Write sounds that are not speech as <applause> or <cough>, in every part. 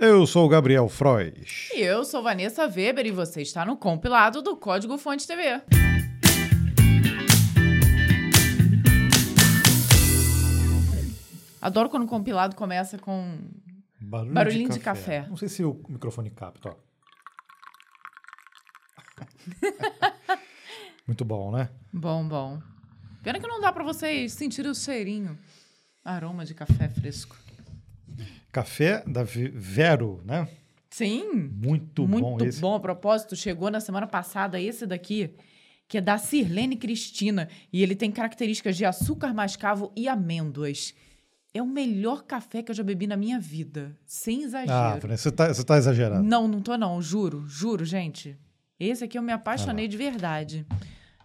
Eu sou o Gabriel Frois. E eu sou Vanessa Weber e você está no compilado do Código Fonte TV. Adoro quando o compilado começa com Barulho Barulhinho de café. Não sei se o microfone capta. ó. <laughs> Muito bom, né? bom, bom. Pena que não dá pra vocês sentirem o cheirinho, aroma de café fresco. Café da Vero, né? Sim, Muito, muito bom esse. bom. A propósito, chegou na semana passada esse daqui, que é da Sirlene Cristina, e ele tem características de açúcar mascavo e amêndoas. É o melhor café que eu já bebi na minha vida, sem Ah, exagero. Vanessa, você tá, você tá exagerando. Não, não tô não, juro, juro, gente. Esse aqui eu me apaixonei de verdade.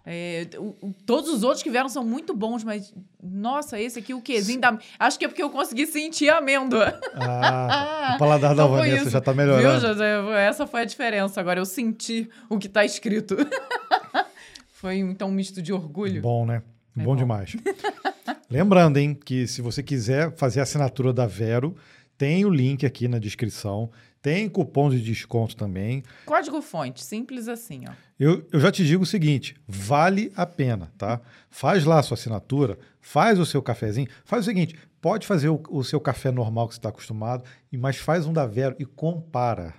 É, o- o- todos os outros que vieram são muito bons, mas nossa, esse aqui o quezinho da. Acho que é porque eu consegui sentir a amêndoa. Ah, o <laughs> paladar da Então foi Vanessa isso. já tá Viu, melhorando. José? Essa foi a diferença. Agora eu senti o que tá escrito. <laughs> foi então um misto de orgulho. Bom, né? É bom, bom. demais. <laughs> Lembrando, hein, que se você quiser fazer a assinatura da Vero, tem o link aqui na descrição. Tem cupom de desconto também. Código fonte, simples assim, ó. Eu, eu já te digo o seguinte: vale a pena, tá? Faz lá a sua assinatura, faz o seu cafezinho. Faz o seguinte: pode fazer o, o seu café normal que você está acostumado, e mas faz um da Vero e compara.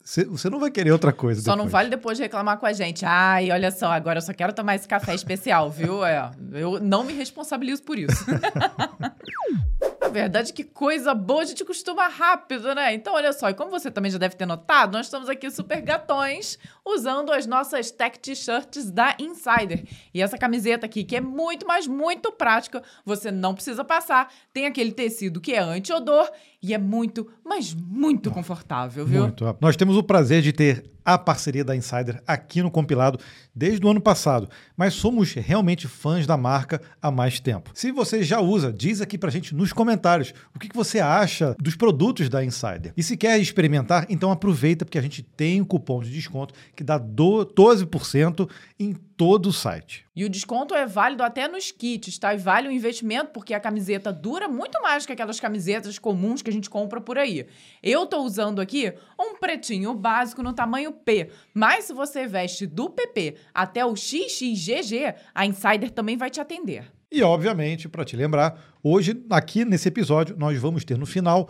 Você, você não vai querer outra coisa. Só não depois. vale depois reclamar com a gente. Ai, olha só, agora eu só quero tomar esse café especial, viu? É, eu não me responsabilizo por isso. <laughs> Verdade, que coisa boa, a gente costuma rápido, né? Então, olha só, e como você também já deve ter notado, nós estamos aqui super gatões usando as nossas tech t-shirts da Insider. E essa camiseta aqui, que é muito, mas muito prática, você não precisa passar, tem aquele tecido que é anti-odor e é muito, mas muito confortável, viu? Muito. Nós temos o prazer de ter a parceria da Insider aqui no compilado desde o ano passado, mas somos realmente fãs da marca há mais tempo. Se você já usa, diz aqui pra gente nos comentários o que você acha dos produtos da Insider. E se quer experimentar, então aproveita porque a gente tem um cupom de desconto que dá do- 12% em todo o site. E o desconto é válido até nos kits, tá? E vale o investimento, porque a camiseta dura muito mais que aquelas camisetas comuns que a gente compra por aí. Eu tô usando aqui um pretinho básico no tamanho P, mas se você veste do PP até o XXGG, a Insider também vai te atender. E, obviamente, para te lembrar, hoje, aqui nesse episódio, nós vamos ter no final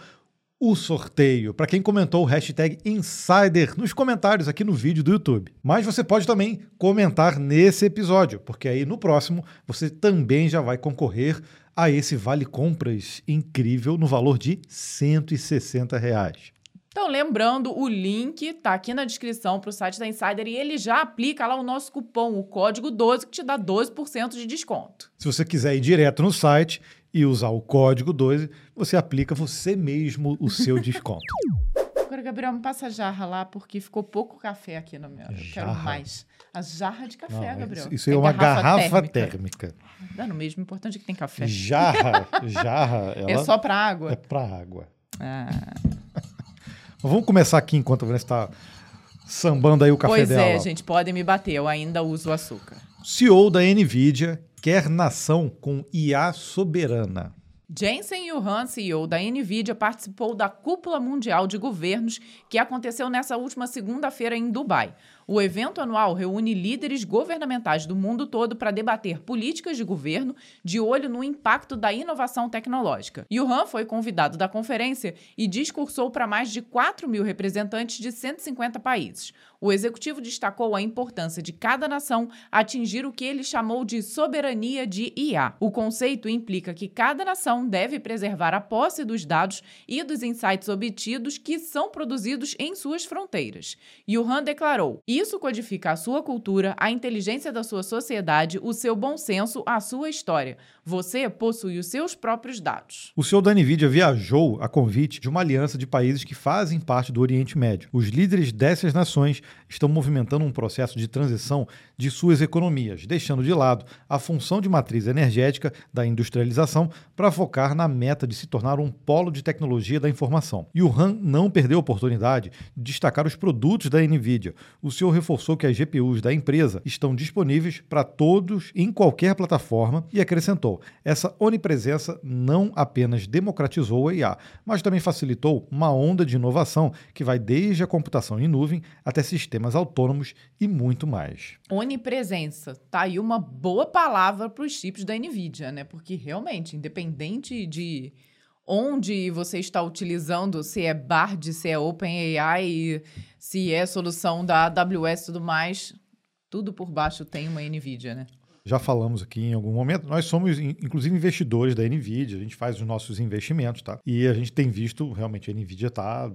o sorteio para quem comentou o hashtag Insider nos comentários aqui no vídeo do YouTube. Mas você pode também comentar nesse episódio, porque aí no próximo você também já vai concorrer a esse vale compras incrível no valor de 160 reais. Então, lembrando, o link tá aqui na descrição pro site da Insider e ele já aplica lá o nosso cupom, o código 12, que te dá 12% de desconto. Se você quiser ir direto no site e usar o código 12, você aplica você mesmo o seu <laughs> desconto. Agora, Gabriel, me passa a jarra lá, porque ficou pouco café aqui no meu. Eu quero mais. A jarra de café, Não, Gabriel. isso, é Tem uma garrafa, térmica. térmica. Dá no mesmo, importante é que tem café. Jarra, <laughs> jarra, É só pra água. é para água. Ah, <laughs> vamos começar aqui enquanto a Vanessa está sambando aí o café pois dela. é, gente, podem me bater, eu ainda uso açúcar. CEO da Nvidia quer nação com IA soberana. Jensen Yuhan, CEO da NVIDIA, participou da Cúpula Mundial de Governos que aconteceu nessa última segunda-feira em Dubai. O evento anual reúne líderes governamentais do mundo todo para debater políticas de governo de olho no impacto da inovação tecnológica. Yuhan foi convidado da conferência e discursou para mais de 4 mil representantes de 150 países. O executivo destacou a importância de cada nação atingir o que ele chamou de soberania de IA. O conceito implica que cada nação deve preservar a posse dos dados e dos insights obtidos que são produzidos em suas fronteiras. Yuhan declarou: Isso codifica a sua cultura, a inteligência da sua sociedade, o seu bom senso, a sua história. Você possui os seus próprios dados. O CEO da Nvidia viajou a convite de uma aliança de países que fazem parte do Oriente Médio. Os líderes dessas nações estão movimentando um processo de transição de suas economias, deixando de lado a função de matriz energética da industrialização para focar na meta de se tornar um polo de tecnologia da informação. E o Han não perdeu a oportunidade de destacar os produtos da Nvidia. O CEO reforçou que as GPUs da empresa estão disponíveis para todos em qualquer plataforma e acrescentou: essa onipresença não apenas democratizou a IA, mas também facilitou uma onda de inovação que vai desde a computação em nuvem até sistemas autônomos e muito mais. Onipresença. Tá aí uma boa palavra para os chips da NVIDIA, né? Porque realmente, independente de onde você está utilizando, se é Bard, se é OpenAI, se é solução da AWS e tudo mais, tudo por baixo tem uma NVIDIA, né? Já falamos aqui em algum momento, nós somos inclusive investidores da NVIDIA, a gente faz os nossos investimentos, tá? E a gente tem visto realmente a NVIDIA tá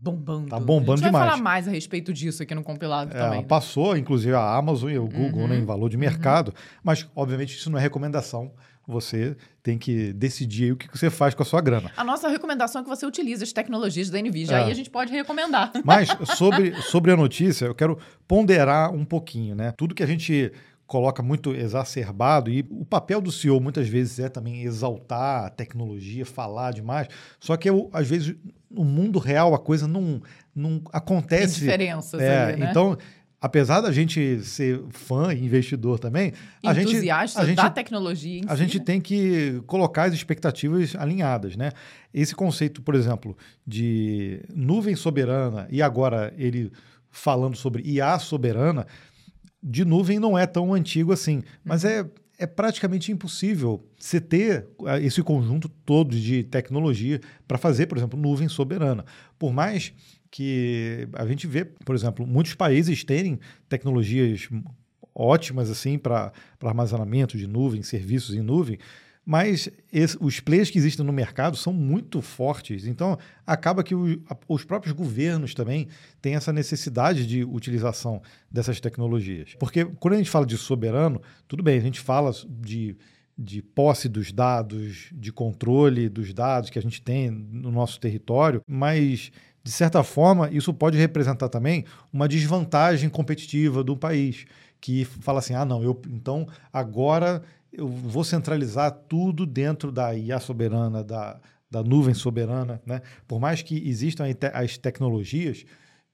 bombando. Tá bombando a gente demais. vai falar mais a respeito disso aqui no compilado é, também. Né? Passou, inclusive, a Amazon e o Google Uhum. né, em valor de mercado, mas, obviamente, isso não é recomendação. Você tem que decidir aí o que você faz com a sua grana. A nossa recomendação é que você utilize as tecnologias da NVIDIA. É. Aí a gente pode recomendar. Mas sobre, <laughs> sobre a notícia, eu quero ponderar um pouquinho, né? Tudo que a gente coloca muito exacerbado e o papel do CEO muitas vezes é também exaltar a tecnologia, falar demais. Só que eu, às vezes no mundo real a coisa não, não Tem acontece. diferenças É, ali, né? Então, apesar da gente ser fã e investidor também, a gente, Entusiasta a gente da tecnologia a si, gente né? tem que colocar as expectativas alinhadas, né? Esse conceito, por exemplo, de nuvem soberana e agora ele falando sobre IA soberana, de nuvem não é tão antigo assim, mas é, é praticamente impossível você ter ah, esse conjunto todo de tecnologia para fazer, por exemplo, nuvem soberana. Por mais que a gente vê, por exemplo, muitos países terem tecnologias ótimas assim para armazenamento de nuvem, serviços em nuvem, mas esse- os players que existem no mercado são muito fortes. Então, acaba que o- a- os próprios governos também têm essa necessidade de utilização dessas tecnologias. Porque quando a gente fala de soberano, tudo bem, a gente fala de, de posse dos dados, de controle dos dados que a gente tem no nosso território, mas de certa forma, isso pode representar também uma desvantagem competitiva do país, que fala assim: ah, não, eu então agora eu vou centralizar tudo dentro da IA soberana, da, da nuvem soberana. Né? Por mais que existam as tecnologias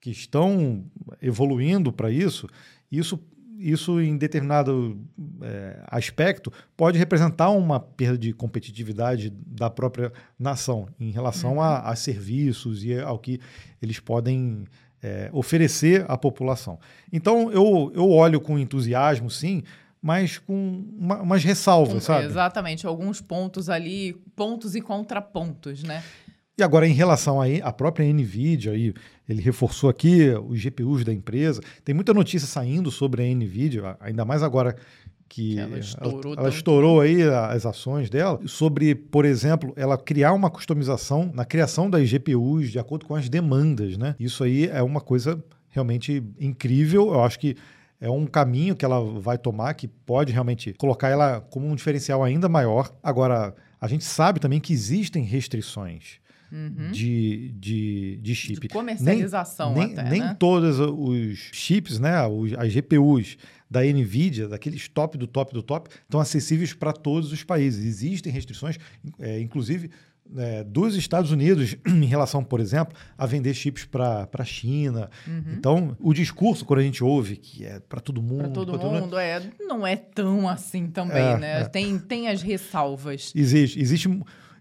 que estão evoluindo para isso, isso, isso em determinado eh, aspecto pode representar uma perda de competitividade da própria nação em relação a, a serviços e ao que eles podem eh, oferecer à população. Então eu, eu olho com entusiasmo, sim, mas com uma, umas ressalvas, Com- sabe? Exatamente, alguns pontos ali, pontos e contrapontos, né? E agora, em relação à própria NVIDIA, aí, ele reforçou aqui os GPUs da empresa. Tem muita notícia saindo sobre a NVIDIA, ainda mais agora que ela estourou ela, ela tanto, né? estourou aí as ações dela, sobre, por exemplo, ela criar uma customização na criação das GPUs de acordo com as demandas, né? Isso aí é uma coisa realmente incrível. Eu acho que é um caminho que ela vai tomar que pode realmente colocar ela como um diferencial ainda maior. Agora, a gente sabe também que existem restrições de, de, de chip. Uhum. De comercialização nem, até, nem né? todos os chips, né, os- as GPUs da Nvidia, daqueles top do top do top, estão acessíveis para todos os países. Existem restrições, é, inclusive é, dos Estados Unidos, <clears throat> em relação, por exemplo, a vender chips para a China. Uhum. Então, o discurso, quando a gente ouve que é para todo mundo, Para todo pra mundo, é, não é tão assim também, É, né? é. Tem, tem as ressalvas. Existe, existe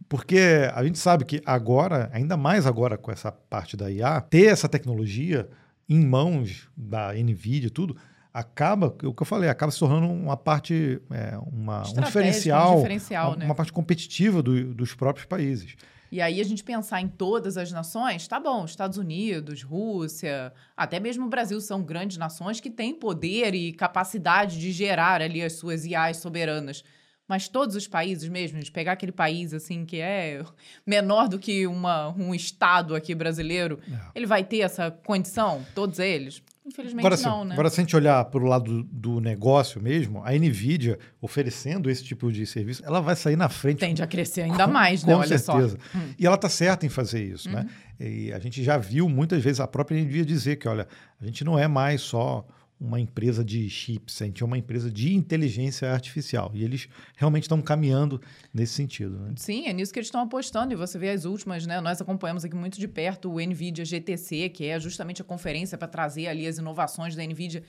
porque a gente sabe que agora, ainda mais agora com essa parte da IA, ter essa tecnologia em mãos da Nvidia e tudo, acaba, o que eu falei, acaba se tornando uma parte, é, uma, um diferencial, um diferencial, uma, né? uma parte competitiva do- dos próprios países. E aí a gente pensar em todas as nações, tá bom, Estados Unidos, Rússia, até mesmo o Brasil são grandes nações que têm poder e capacidade de gerar ali as suas IAs soberanas. Mas todos os países mesmo, de pegar aquele país assim que é <laughs> menor do que uma, um estado aqui brasileiro, É. ele vai ter essa condição? Todos eles? Infelizmente Agora, não, se, né? agora, se a gente olhar para o lado do, negócio mesmo, a Nvidia oferecendo esse tipo de serviço, ela vai sair na frente Tende a crescer ainda Com- mais, né? Com Olha certeza. só. Hum. E ela está certa em fazer isso, né? E a gente já viu muitas vezes a própria Nvidia dizer que, olha, a gente não é mais só uma empresa de chips, a gente é uma empresa de inteligência artificial. E eles realmente estão caminhando nesse sentido. Né? Sim, é nisso que eles estão apostando. E você vê as últimas, né? Nós acompanhamos aqui muito de perto o NVIDIA GTC, que é justamente a conferência para trazer ali as inovações da NVIDIA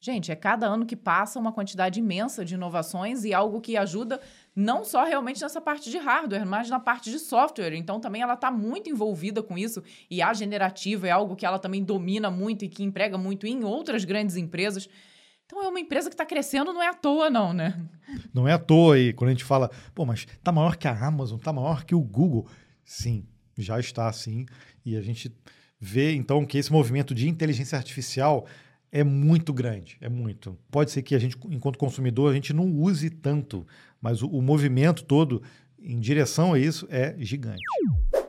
Gente, é cada ano que passa uma quantidade imensa de inovações e algo que ajuda não só realmente nessa parte de hardware, mas na parte de software. Então também ela está muito envolvida com isso. E a generativa é algo que ela também domina muito e que emprega muito em outras grandes empresas. Então é uma empresa que está crescendo, não é à toa, não, né? Não é à toa. E quando a gente fala, pô, mas tá maior que a Amazon, tá maior que o Google. Sim, já está assim. E a gente vê então que esse movimento de inteligência artificial é muito grande, é muito. Pode ser que a gente, enquanto consumidor, a gente não use tanto, mas o, o movimento todo em direção a isso é gigante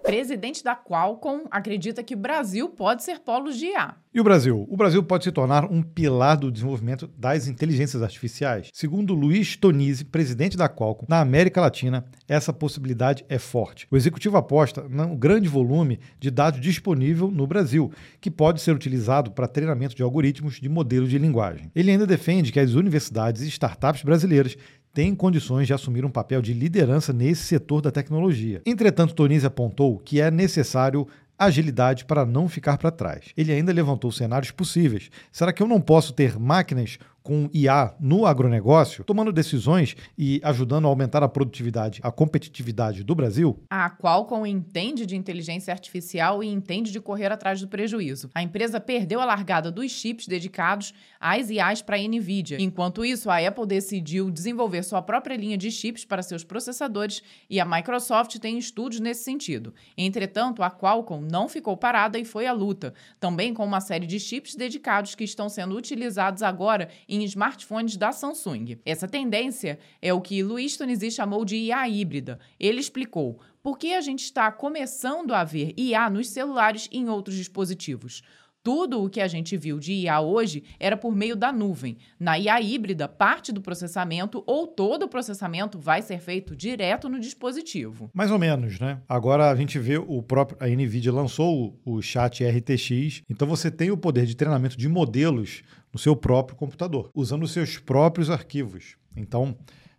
presidente da Qualcomm acredita que o Brasil pode ser polo de IA. E o Brasil? O Brasil pode se tornar um pilar do desenvolvimento das inteligências artificiais. Segundo Luiz Tonizzi, presidente da Qualcomm, na América Latina, essa possibilidade é forte. O executivo aposta no grande volume de dados disponível no Brasil, que pode ser utilizado para treinamento de algoritmos de modelos de linguagem. Ele ainda defende que as universidades e startups brasileiras tem condições de assumir um papel de liderança nesse setor da tecnologia. Entretanto, Tonise apontou que é necessário agilidade para não ficar para trás. Ele ainda levantou cenários possíveis. Será que eu não posso ter máquinas com IA no agronegócio, tomando decisões e ajudando a aumentar a produtividade, a competitividade do Brasil? A Qualcomm entende de inteligência artificial e entende de correr atrás do prejuízo. A empresa perdeu a largada dos chips dedicados às IAs para a Nvidia. Enquanto isso, a Apple decidiu desenvolver sua própria linha de chips para seus processadores e a Microsoft tem estudos nesse sentido. Entretanto, a Qualcomm não ficou parada e foi à luta, também com uma série de chips dedicados que estão sendo utilizados agora em smartphones da Samsung. Essa tendência é o que Luiz Tonizzi chamou de IA híbrida. Ele explicou por que a gente está começando a ver IA nos celulares e em outros dispositivos. Tudo o que a gente viu de IA hoje era por meio da nuvem. Na IA híbrida, parte do processamento ou todo o processamento vai ser feito direto no dispositivo. Mais ou menos, né? Agora a gente vê o próprio a Nvidia lançou o, o chat RTX, então você tem o poder de treinamento de modelos no seu próprio computador, usando os seus próprios arquivos. Então,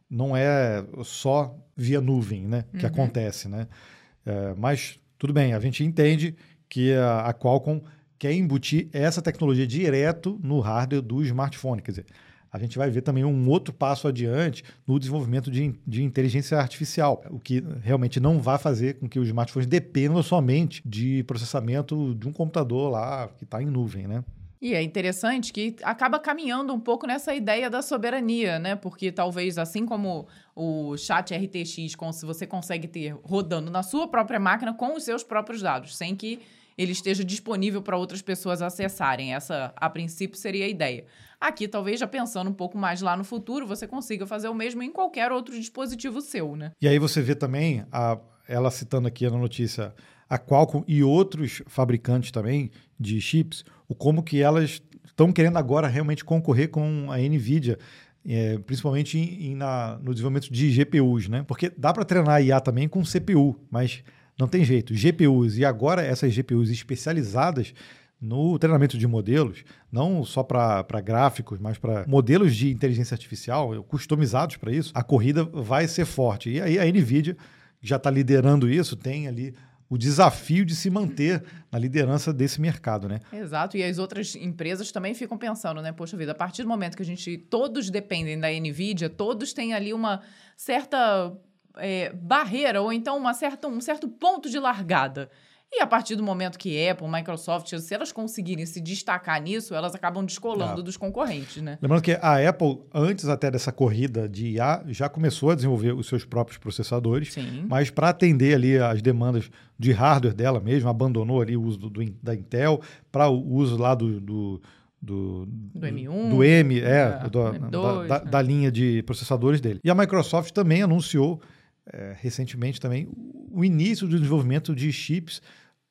não é só via nuvem, né, que uhum. acontece, né? É, mas tudo bem, a gente entende que a, a Qualcomm quer embutir essa tecnologia direto no hardware do smartphone. Quer dizer, a gente vai ver também um outro passo adiante no desenvolvimento de, de inteligência artificial, o que realmente não vai fazer com que os smartphones dependam somente de processamento de um computador lá que está em nuvem, né? E é interessante que acaba caminhando um pouco nessa ideia da soberania, né? Porque talvez, assim como o chat RTX, se você consegue ter rodando na sua própria máquina com os seus próprios dados, sem que ele esteja disponível para outras pessoas acessarem. Essa, a princípio, seria a ideia. Aqui, talvez já pensando um pouco mais lá no futuro, você consiga fazer o mesmo em qualquer outro dispositivo seu, né? E aí você vê também, a, ela citando aqui na notícia, a Qualcomm e outros fabricantes também de chips, o como que elas estão querendo agora realmente concorrer com a NVIDIA. É, principalmente em, em, na, no desenvolvimento de GPUs, né? Porque dá para treinar IA também com CPU, mas não tem jeito. GPUs e agora essas GPUs especializadas no treinamento de modelos, não só para gráficos, mas para modelos de inteligência artificial customizados para isso, a corrida vai ser forte. E aí a NVIDIA já está liderando isso, tem ali o desafio de se manter na liderança desse mercado, né? Exato, e as outras empresas também ficam pensando, né? Poxa vida, a partir do momento que a gente todos dependem da Nvidia, todos têm ali uma certa é, barreira ou então uma certa, um certo ponto de largada. E a partir do momento que Apple, Microsoft, se elas conseguirem se destacar nisso, elas acabam descolando ah. dos concorrentes, né? Lembrando que a Apple, antes até dessa corrida de IA, já começou a desenvolver os seus próprios processadores, Sim. mas para atender ali as demandas de hardware dela mesmo, abandonou ali o uso do, do da Intel para o uso lá do, do do, do M1, do M, é, é do, M2, da, da, né? da, linha de processadores dele. E a Microsoft também anunciou é, recentemente também o início do desenvolvimento de chips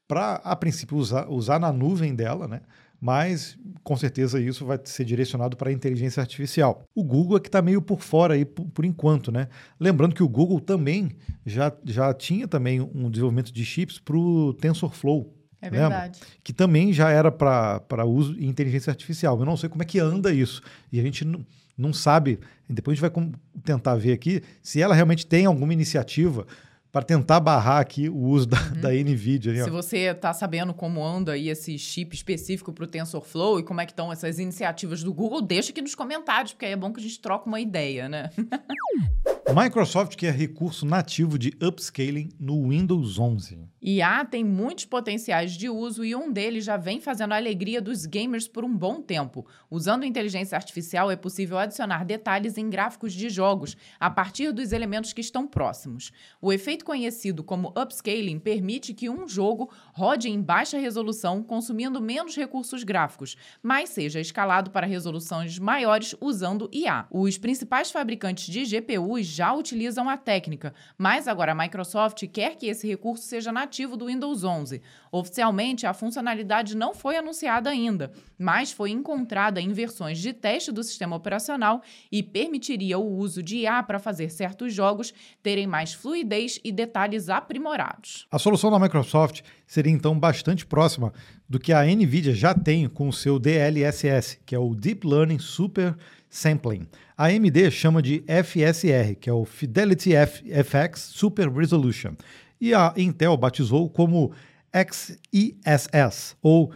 para, a princípio, usar, usar na nuvem dela, né? mas com certeza isso vai ser direcionado para a inteligência artificial. O Google é que está meio por fora aí por, por, enquanto, né? Lembrando que o Google também já, já tinha também um desenvolvimento de chips para o TensorFlow, É lembra? verdade. Que também já era para uso em inteligência artificial. Eu não sei como é que anda isso. E a gente não, não sabe. Depois a gente vai tentar ver aqui se ela realmente tem alguma iniciativa para tentar barrar aqui o uso da, da NVIDIA. né? Se você está sabendo como anda aí esse chip específico para o TensorFlow e como é que estão essas iniciativas do Google, deixa aqui nos comentários, porque aí é bom que a gente troca uma ideia, né? <laughs> Microsoft quer recurso nativo de upscaling no Windows 11. IA tem muitos potenciais de uso e um deles já vem fazendo a alegria dos gamers por um bom tempo. Usando inteligência artificial, é possível adicionar detalhes em gráficos de jogos a partir dos elementos que estão próximos. O efeito conhecido como upscaling permite que um jogo rode em baixa resolução, consumindo menos recursos gráficos, mas seja escalado para resoluções maiores usando IA. Os principais fabricantes de GPUs já utilizam a técnica, mas agora a Microsoft quer que esse recurso seja nativo do Windows 11. Oficialmente, a funcionalidade não foi anunciada ainda, mas foi encontrada em versões de teste do sistema operacional e permitiria o uso de IA para fazer certos jogos terem mais fluidez e detalhes aprimorados. A solução da Microsoft seria então bastante próxima do que a NVIDIA já tem com o seu DLSS, que é o Deep Learning Super Sampling. A AMD chama de FSR, que é o Fidelity F FX Super Resolution. E a Intel batizou como XESS, ou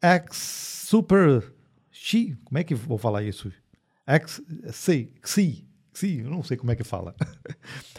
X Super X, como é que vou falar isso? X, C, XI, XI, eu não sei como é que fala. <laughs>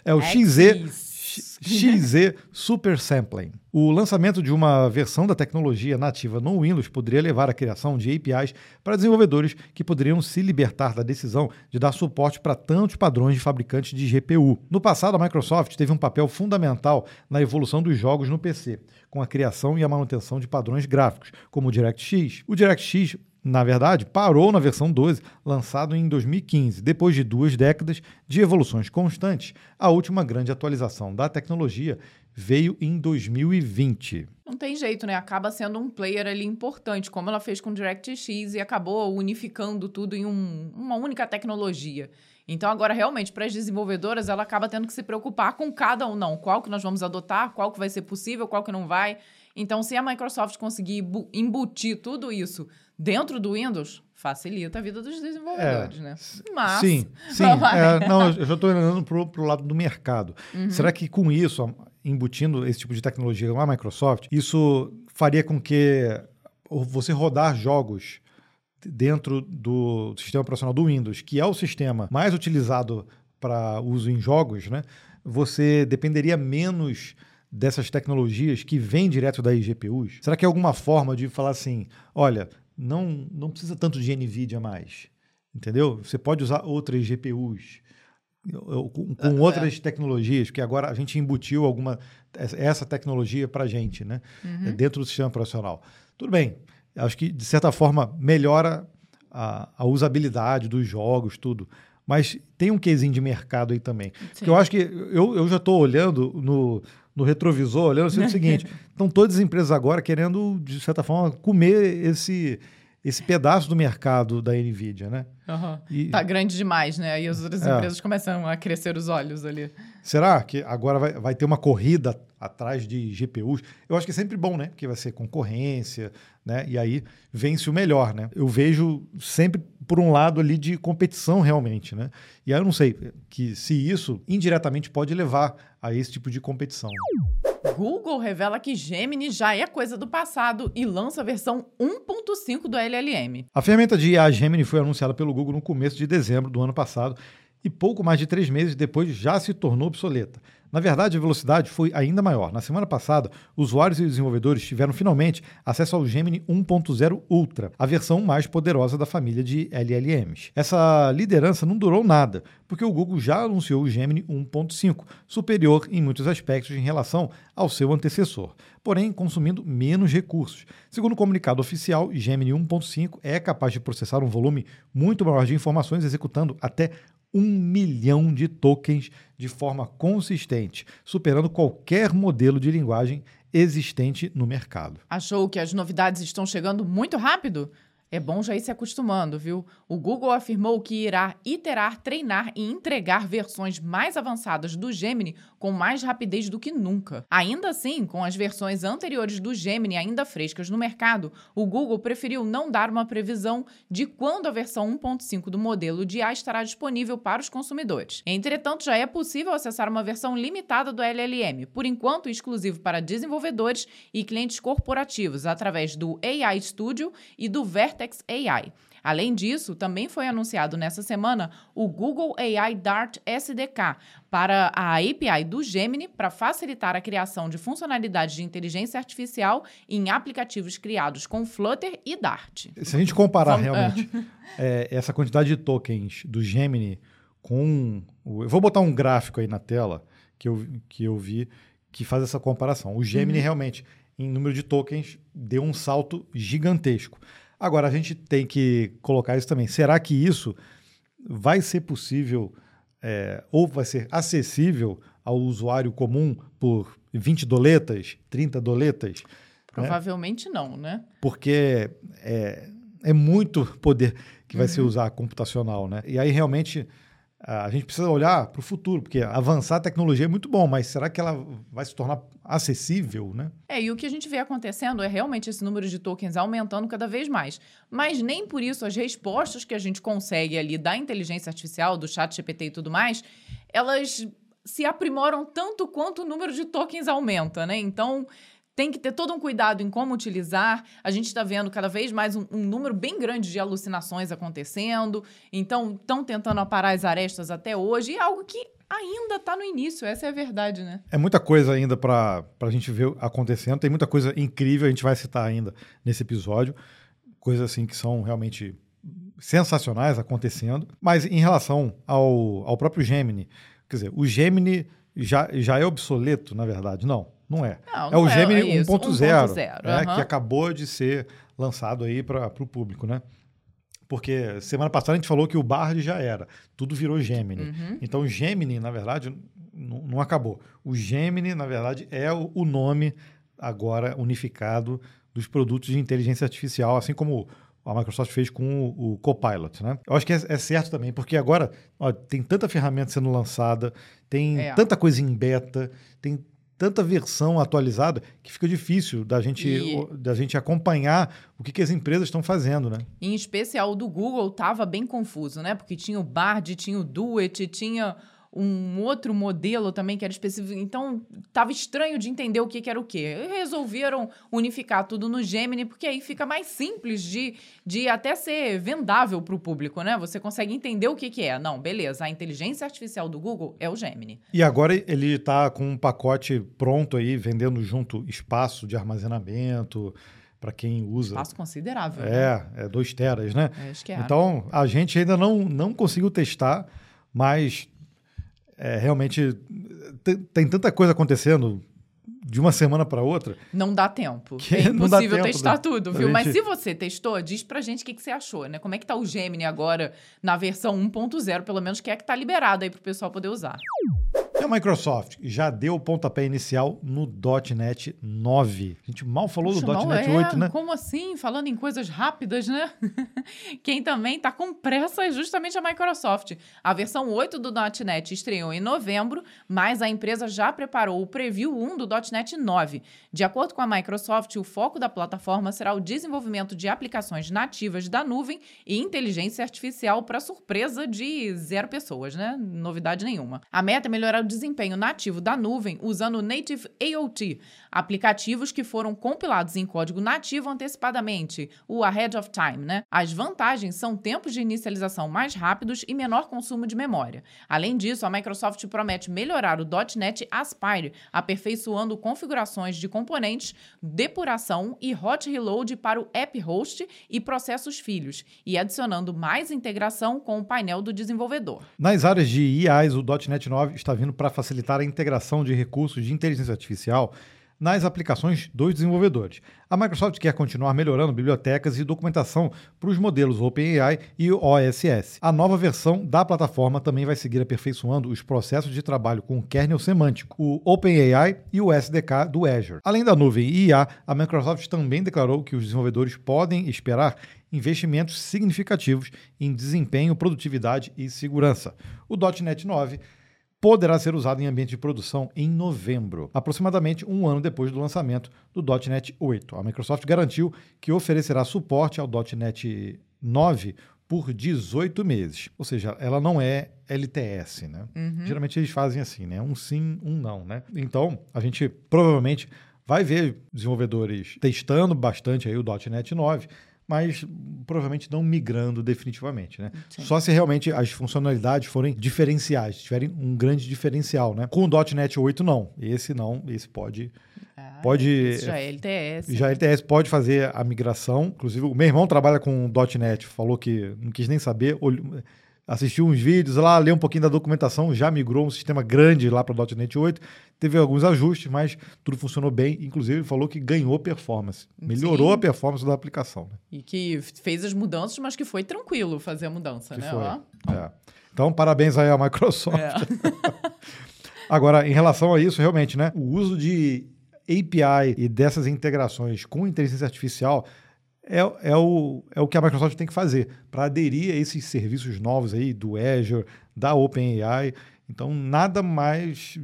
É o XZ, XZ Super Sampling. O lançamento de uma versão da tecnologia nativa no Windows poderia levar à criação de APIs para desenvolvedores que poderiam se libertar da decisão de dar suporte para tantos padrões de fabricantes de GPU. No passado, a Microsoft teve um papel fundamental na evolução dos jogos no PC, com a criação e a manutenção de padrões gráficos, como o DirectX. O DirectX na verdade, parou na versão 12, lançado em 2015, depois de duas décadas de evoluções constantes. A última grande atualização da tecnologia veio em 2020. Não tem jeito, né? Acaba sendo um player ali importante, como ela fez com o DirectX e acabou unificando tudo em um- uma única tecnologia. Então, agora, realmente, para as desenvolvedoras, ela acaba tendo que se preocupar com cada um, não. Qual que nós vamos adotar, qual que vai ser possível, qual que não vai. Então, se a Microsoft conseguir bu- embutir tudo isso dentro do Windows, facilita a vida dos desenvolvedores, né? Mas, sim, <laughs> sim. É, não, eu já estou olhando para o lado do mercado. Será que com isso, embutindo esse tipo de tecnologia na Microsoft, isso faria com que você rodar jogos dentro do sistema operacional do Windows, que é o sistema mais utilizado para uso em jogos, né? Você dependeria menos dessas tecnologias que vêm direto das GPUs? Será que é alguma forma de falar assim, olha, não, não precisa tanto de NVIDIA mais, entendeu? Você pode usar outras GPUs com, com outras tecnologias, que agora a gente embutiu alguma essa- tecnologia para a gente, né? Dentro do sistema operacional. Tudo bem, acho que de certa forma melhora a, a usabilidade dos jogos, tudo. Mas tem um quesinho de mercado aí também. Porque eu acho que eu, eu já estou olhando no, no retrovisor, olhando assim, o <laughs> seguinte: estão todas as empresas agora querendo, de certa forma, comer esse, esse pedaço do mercado da Nvidia, né? E- Tá grande demais, né? E as outras É. empresas começam a crescer os olhos ali. Será que agora vai, vai ter uma corrida atrás de GPUs? Eu acho que é sempre bom, né? Porque vai ser concorrência, né? E aí vence o melhor, né? Eu vejo sempre por um lado ali de competição realmente, né? E aí eu não sei que se isso indiretamente pode levar a esse tipo de competição. Google revela que Gemini já é coisa do passado e lança a versão 1.5 do LLM. A ferramenta de IA Gemini foi anunciada pelo Google no começo de dezembro do ano passado e pouco mais de três meses depois já se tornou obsoleta. Na verdade, a velocidade foi ainda maior. Na semana passada, usuários e desenvolvedores tiveram finalmente acesso ao Gemini 1.0 Ultra, a versão mais poderosa da família de LLMs. Essa liderança não durou nada, porque o Google já anunciou o Gemini 1.5, superior em muitos aspectos em relação ao seu antecessor, porém consumindo menos recursos. Segundo o comunicado oficial, Gemini 1.5 é capaz de processar um volume muito maior de informações, executando até um milhão de tokens de forma consistente, superando qualquer modelo de linguagem existente no mercado. Achou que as novidades estão chegando muito rápido? É bom já ir se acostumando, viu? O Google afirmou que irá iterar, treinar e entregar versões mais avançadas do Gemini com mais rapidez do que nunca. Ainda assim, com as versões anteriores do Gemini ainda frescas no mercado, o Google preferiu não dar uma previsão de quando a versão 1.5 do modelo de IA estará disponível para os consumidores. Entretanto, já é possível acessar uma versão limitada do LLM, por enquanto exclusivo para desenvolvedores e clientes corporativos, através do AI Studio e do Vertex AI. Além disso, também foi anunciado nessa semana o Google AI Dart SDK para a API do Gemini para facilitar a criação de funcionalidades de inteligência artificial em aplicativos criados com Flutter e Dart. Se a gente comparar Vamos, realmente <laughs> é, essa quantidade de tokens do Gemini com. Eu vou botar um gráfico aí na tela que eu, que eu vi que faz essa comparação. O Gemini uhum. realmente, em número de tokens, deu um salto gigantesco. Agora, a gente tem que colocar isso também. Será que isso vai ser possível é, ou vai ser acessível ao usuário comum por 20 doletas, 30 doletas? Né? Provavelmente né? não, né? Porque é, é muito poder que vai uhum. ser usar computacional, né? E aí realmente a gente precisa olhar para o futuro, porque avançar a tecnologia é muito bom, mas será que ela vai se tornar acessível, né? É, e o que a gente vê acontecendo é realmente esse número de tokens aumentando cada vez mais. Mas nem por isso as respostas que a gente consegue ali da inteligência artificial, do chat GPT e tudo mais, elas se aprimoram tanto quanto o número de tokens aumenta, né? Então, tem que ter todo um cuidado em como utilizar. A gente está vendo cada vez mais um, um, número bem grande de alucinações acontecendo. Então, estão tentando aparar as arestas até hoje. E é algo que ainda está no início, essa é a verdade, né? É muita coisa ainda para a gente ver acontecendo. Tem muita coisa incrível, a gente vai citar ainda nesse episódio. Coisas assim que são realmente sensacionais acontecendo. Mas em relação ao, ao próprio Gemini, quer dizer, o Gemini já, já é obsoleto, na verdade? Não. Não é. Não, é o é, Gemini é 1.0, né, uhum. que acabou de ser lançado aí para o público, né? Porque semana passada a gente falou que o Bard já era, tudo virou Gemini. Uhum. Então o Gemini, na verdade, não, acabou. O Gemini, na verdade, é o, o nome agora unificado dos produtos de inteligência artificial, assim como a Microsoft fez com o, o Copilot, né? Eu acho que é, é certo também, porque agora ó, tem tanta ferramenta sendo lançada, tem é. tanta coisa em beta, tem tanta versão atualizada que fica difícil da gente, e... da gente acompanhar o que, que as empresas estão fazendo, né? Em especial o do Google estava bem confuso, né? Porque tinha o Bard, tinha o Duet, tinha um outro modelo também que era específico. Então, estava estranho de entender o que, que era o que. Resolveram unificar tudo no Gemini, porque aí fica mais simples de, de até ser vendável para o público, né? Você consegue entender o que, que é. Não, beleza, a inteligência artificial do Google é o Gemini. E agora ele está com um pacote pronto aí, vendendo junto espaço de armazenamento para quem usa. Espaço considerável. É, né? é dois teras, né? É, acho que é. Então, a gente ainda não, não conseguiu testar, mas é, realmente tem, tem, tanta coisa acontecendo de uma semana para outra. Não dá tempo. é <laughs> impossível tempo testar tudo, viu? Gente... Mas se você testou, diz pra gente o que, que você achou, né? Como é que tá o Gemini agora na versão 1.0, pelo menos que é que tá liberado aí pro pessoal poder usar. E a Microsoft já deu o pontapé inicial no .NET 9. A gente mal falou Puxa, do .NET é, 8, né? Como assim? Falando em coisas rápidas, né? <laughs> Quem também está com pressa é justamente a Microsoft. A versão 8 do .NET estreou em novembro, mas a empresa já preparou o preview 1 do .NET 9. De acordo com a Microsoft, o foco da plataforma será o desenvolvimento de aplicações nativas da nuvem e inteligência artificial para surpresa de zero pessoas, né? Novidade nenhuma. A meta é melhorar o desempenho nativo da nuvem usando Native AOT, aplicativos que foram compilados em código nativo antecipadamente, o Ahead of Time, né? As vantagens são tempos de inicialização mais rápidos e menor consumo de memória. Além disso, a Microsoft promete melhorar o .NET Aspire, aperfeiçoando configurações de componentes, depuração e hot reload para o app host e processos filhos, e adicionando mais integração com o painel do desenvolvedor. Nas áreas de IAs, o .NET 9 está vindo para facilitar a integração de recursos de inteligência artificial nas aplicações dos desenvolvedores. A Microsoft quer continuar melhorando bibliotecas e documentação para os modelos OpenAI e OSS. A nova versão da plataforma também vai seguir aperfeiçoando os processos de trabalho com o kernel semântico, o OpenAI e o SDK do Azure. Além da nuvem IA, a Microsoft também declarou que os desenvolvedores podem esperar investimentos significativos em desempenho, produtividade e segurança. O .NET 9 poderá ser usado em ambiente de produção em novembro, aproximadamente um ano depois do lançamento do .NET 8. A Microsoft garantiu que oferecerá suporte ao .NET 9 por 18 meses. Ou seja, ela não é LTS, né? Uhum. Geralmente eles fazem assim, né? Um sim, um não, né? Então, a gente provavelmente vai ver desenvolvedores testando bastante aí o .NET 9, mas provavelmente não migrando definitivamente, né? Só se realmente as funcionalidades forem diferenciais, tiverem um grande diferencial, né? Com o .NET 8 não, esse não, esse pode ah, pode já é LTS. Já é LTS pode fazer a migração, inclusive o meu irmão trabalha com .NET, falou que não quis nem saber, assistiu uns vídeos lá, leu um pouquinho da documentação, já migrou um sistema grande lá para o .NET 8, teve alguns ajustes, mas tudo funcionou bem, inclusive falou que ganhou performance, melhorou Sim. a performance da aplicação. Né? E que fez as mudanças, mas que foi tranquilo fazer a mudança, que né? Foi. É. Então, parabéns aí à Microsoft. É. <laughs> Agora, em relação a isso, realmente, né? O uso de API e dessas integrações com inteligência artificial é, é, o, é o que a Microsoft tem que fazer para aderir a esses serviços novos aí do Azure, da OpenAI. Então, nada mais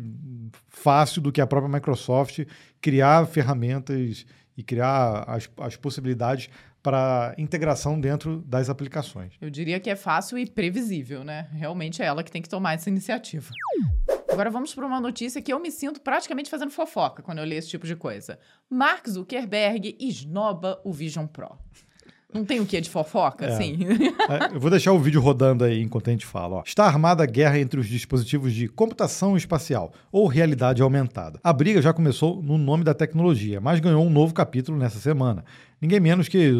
fácil do que a própria Microsoft criar ferramentas e criar as, as possibilidades para integração dentro das aplicações. Eu diria que é fácil e previsível, né? Realmente é ela que tem que tomar essa iniciativa. Agora vamos para uma notícia que eu me sinto praticamente fazendo fofoca quando eu leio esse tipo de coisa. Mark Zuckerberg esnoba o Vision Pro. Não tem o que de fofoca, é. assim? É, eu vou deixar o vídeo rodando aí enquanto a gente fala. Ó. Está armada a guerra entre os dispositivos de computação espacial ou realidade aumentada. A briga já começou no nome da tecnologia, mas ganhou um novo capítulo nessa semana. Ninguém menos que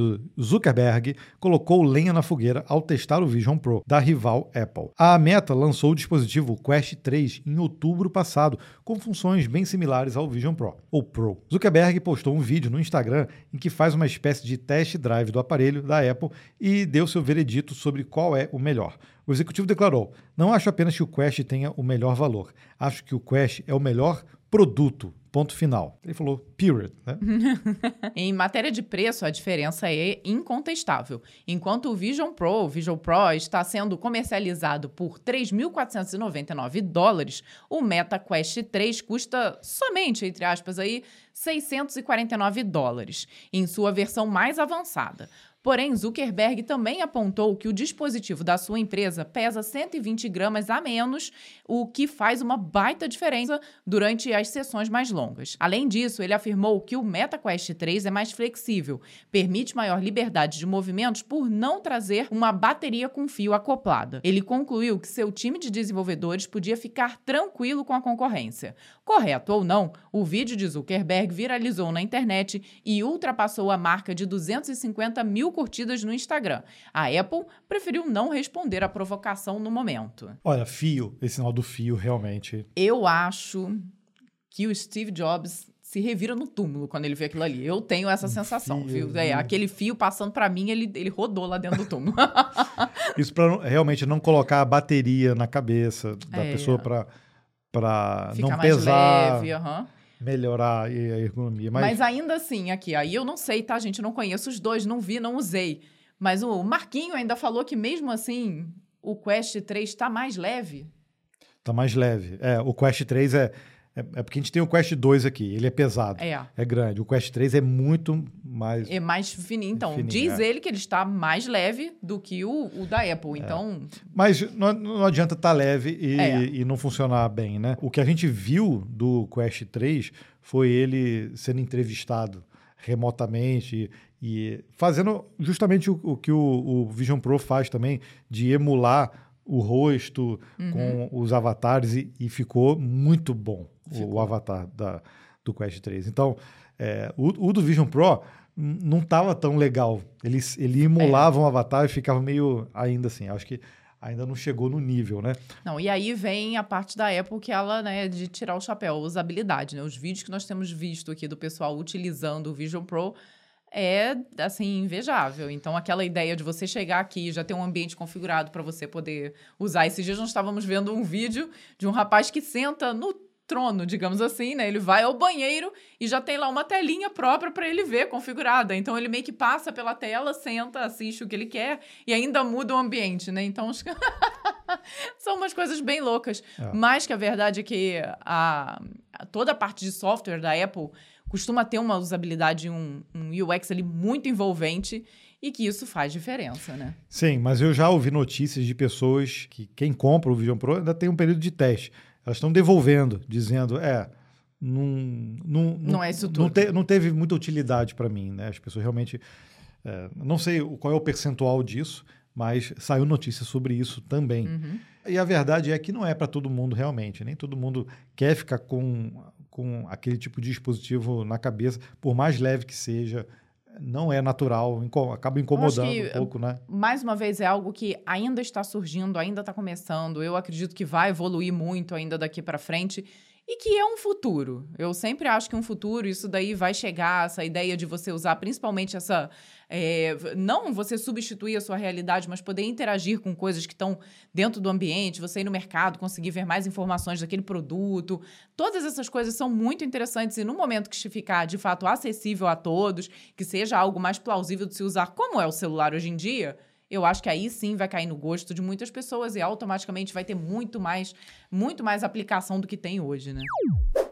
Zuckerberg colocou lenha na fogueira ao testar o Vision Pro da rival Apple. A Meta lançou o dispositivo Quest 3 em outubro passado, com funções bem similares ao Vision Pro, ou Pro. Zuckerberg postou um vídeo no Instagram em que faz uma espécie de test drive do aparelho da Apple e deu seu veredito sobre qual é o melhor. O executivo declarou: Não acho apenas que o Quest tenha o melhor valor, acho que o Quest é o melhor produto Ponto final. Ele falou period. Né? <laughs> em matéria de preço, a diferença é incontestável. Enquanto o Vision Pro, o Vision Pro está sendo comercializado por 3.499 dólares, o Meta Quest 3 custa somente, entre aspas, aí, 649 dólares, em sua versão mais avançada. Porém, Zuckerberg também apontou que o dispositivo da sua empresa pesa 120 gramas a menos, o que faz uma baita diferença durante as sessões mais longas. Além disso, ele afirmou que o MetaQuest 3 é mais flexível, permite maior liberdade de movimentos por não trazer uma bateria com fio acoplada. Ele concluiu que seu time de desenvolvedores podia ficar tranquilo com a concorrência. Correto ou não, o vídeo de Zuckerberg viralizou na internet e ultrapassou a marca de 250 mil curtidas no Instagram. A Apple preferiu não responder à provocação no momento. Olha, fio, esse sinal do fio realmente. Eu acho que o Steve Jobs se revira no túmulo quando ele vê aquilo ali. Eu tenho essa um sensação, fio, viu? É, aquele fio passando para mim, ele, ele rodou lá dentro do túmulo. <laughs> Isso para realmente não colocar a bateria na cabeça da é. pessoa para para não pesar, leve, uhum. Melhorar a ergonomia. Mas... Mas ainda assim, aqui, aí eu não sei, tá, gente? Eu não conheço os dois, não vi, não usei. Mas o Marquinho ainda falou que mesmo assim o Quest 3 está mais leve. Está mais leve. É, o Quest 3 é, é, é, porque a gente tem o Quest 2 aqui, ele é pesado. É. É grande. O Quest 3 é muito mais. É mais fininho. Então, fininho, diz é. ele que ele está mais leve do que o, o da Apple. É. Então. Mas não, não adianta estar tá leve e, é. e não funcionar bem, né? O que a gente viu do Quest 3 foi ele sendo entrevistado remotamente e, fazendo justamente o, o que o, o Vision Pro faz também, de emular o rosto uhum. com os avatares e, e ficou muito bom O, avatar da, do Quest 3. Então, é, o, o, do Vision Pro não estava tão legal. Ele, ele emulava é. um avatar e ficava meio ainda assim. Acho que ainda não chegou no nível, né? Não, e aí vem a parte da Apple que ela, né, de tirar o chapéu, usabilidade, né? Os vídeos que nós temos visto aqui do pessoal utilizando o Vision Pro é assim invejável. Então aquela ideia de você chegar aqui e já ter um ambiente configurado para você poder usar. Esses dias nós estávamos vendo um vídeo de um rapaz que senta no trono, digamos assim, né? Ele vai ao banheiro e já tem lá uma telinha própria para ele ver configurada. Então ele meio que passa pela tela, senta, assiste o que ele quer e ainda muda o ambiente, né? Então <laughs> são umas coisas bem loucas. É. Mas que a verdade é que a, a, toda a parte de software da Apple costuma ter uma usabilidade, um, um UX ali muito envolvente e que isso faz diferença, né? Sim, mas eu já ouvi notícias de pessoas que quem compra o Vision Pro ainda tem um período de teste elas estão devolvendo, dizendo, é, não, não, não, é isso tudo. Não, te, não teve muita utilidade para mim, né? As pessoas realmente, é, não sei qual é o percentual disso, mas saiu notícia sobre isso também. Uhum. E a verdade é que não é para todo mundo realmente, nem todo mundo quer ficar com, com aquele tipo de dispositivo na cabeça, por mais leve que seja, não é natural, inco acaba incomodando um pouco, né? Mais uma vez, é algo que ainda está surgindo, ainda está começando. Eu acredito que vai evoluir muito ainda daqui para frente e que é um futuro. Eu sempre acho que um futuro, isso daí vai chegar, essa ideia de você usar principalmente essa. É, não você substituir a sua realidade, mas poder interagir com coisas que estão dentro do ambiente, você ir no mercado, conseguir ver mais informações daquele produto. Todas essas coisas são muito interessantes e no momento que ficar de fato acessível a todos, que seja algo mais plausível de se usar, como é o celular hoje em dia eu acho que aí sim vai cair no gosto de muitas pessoas e automaticamente vai ter muito mais, muito mais aplicação do que tem hoje, né?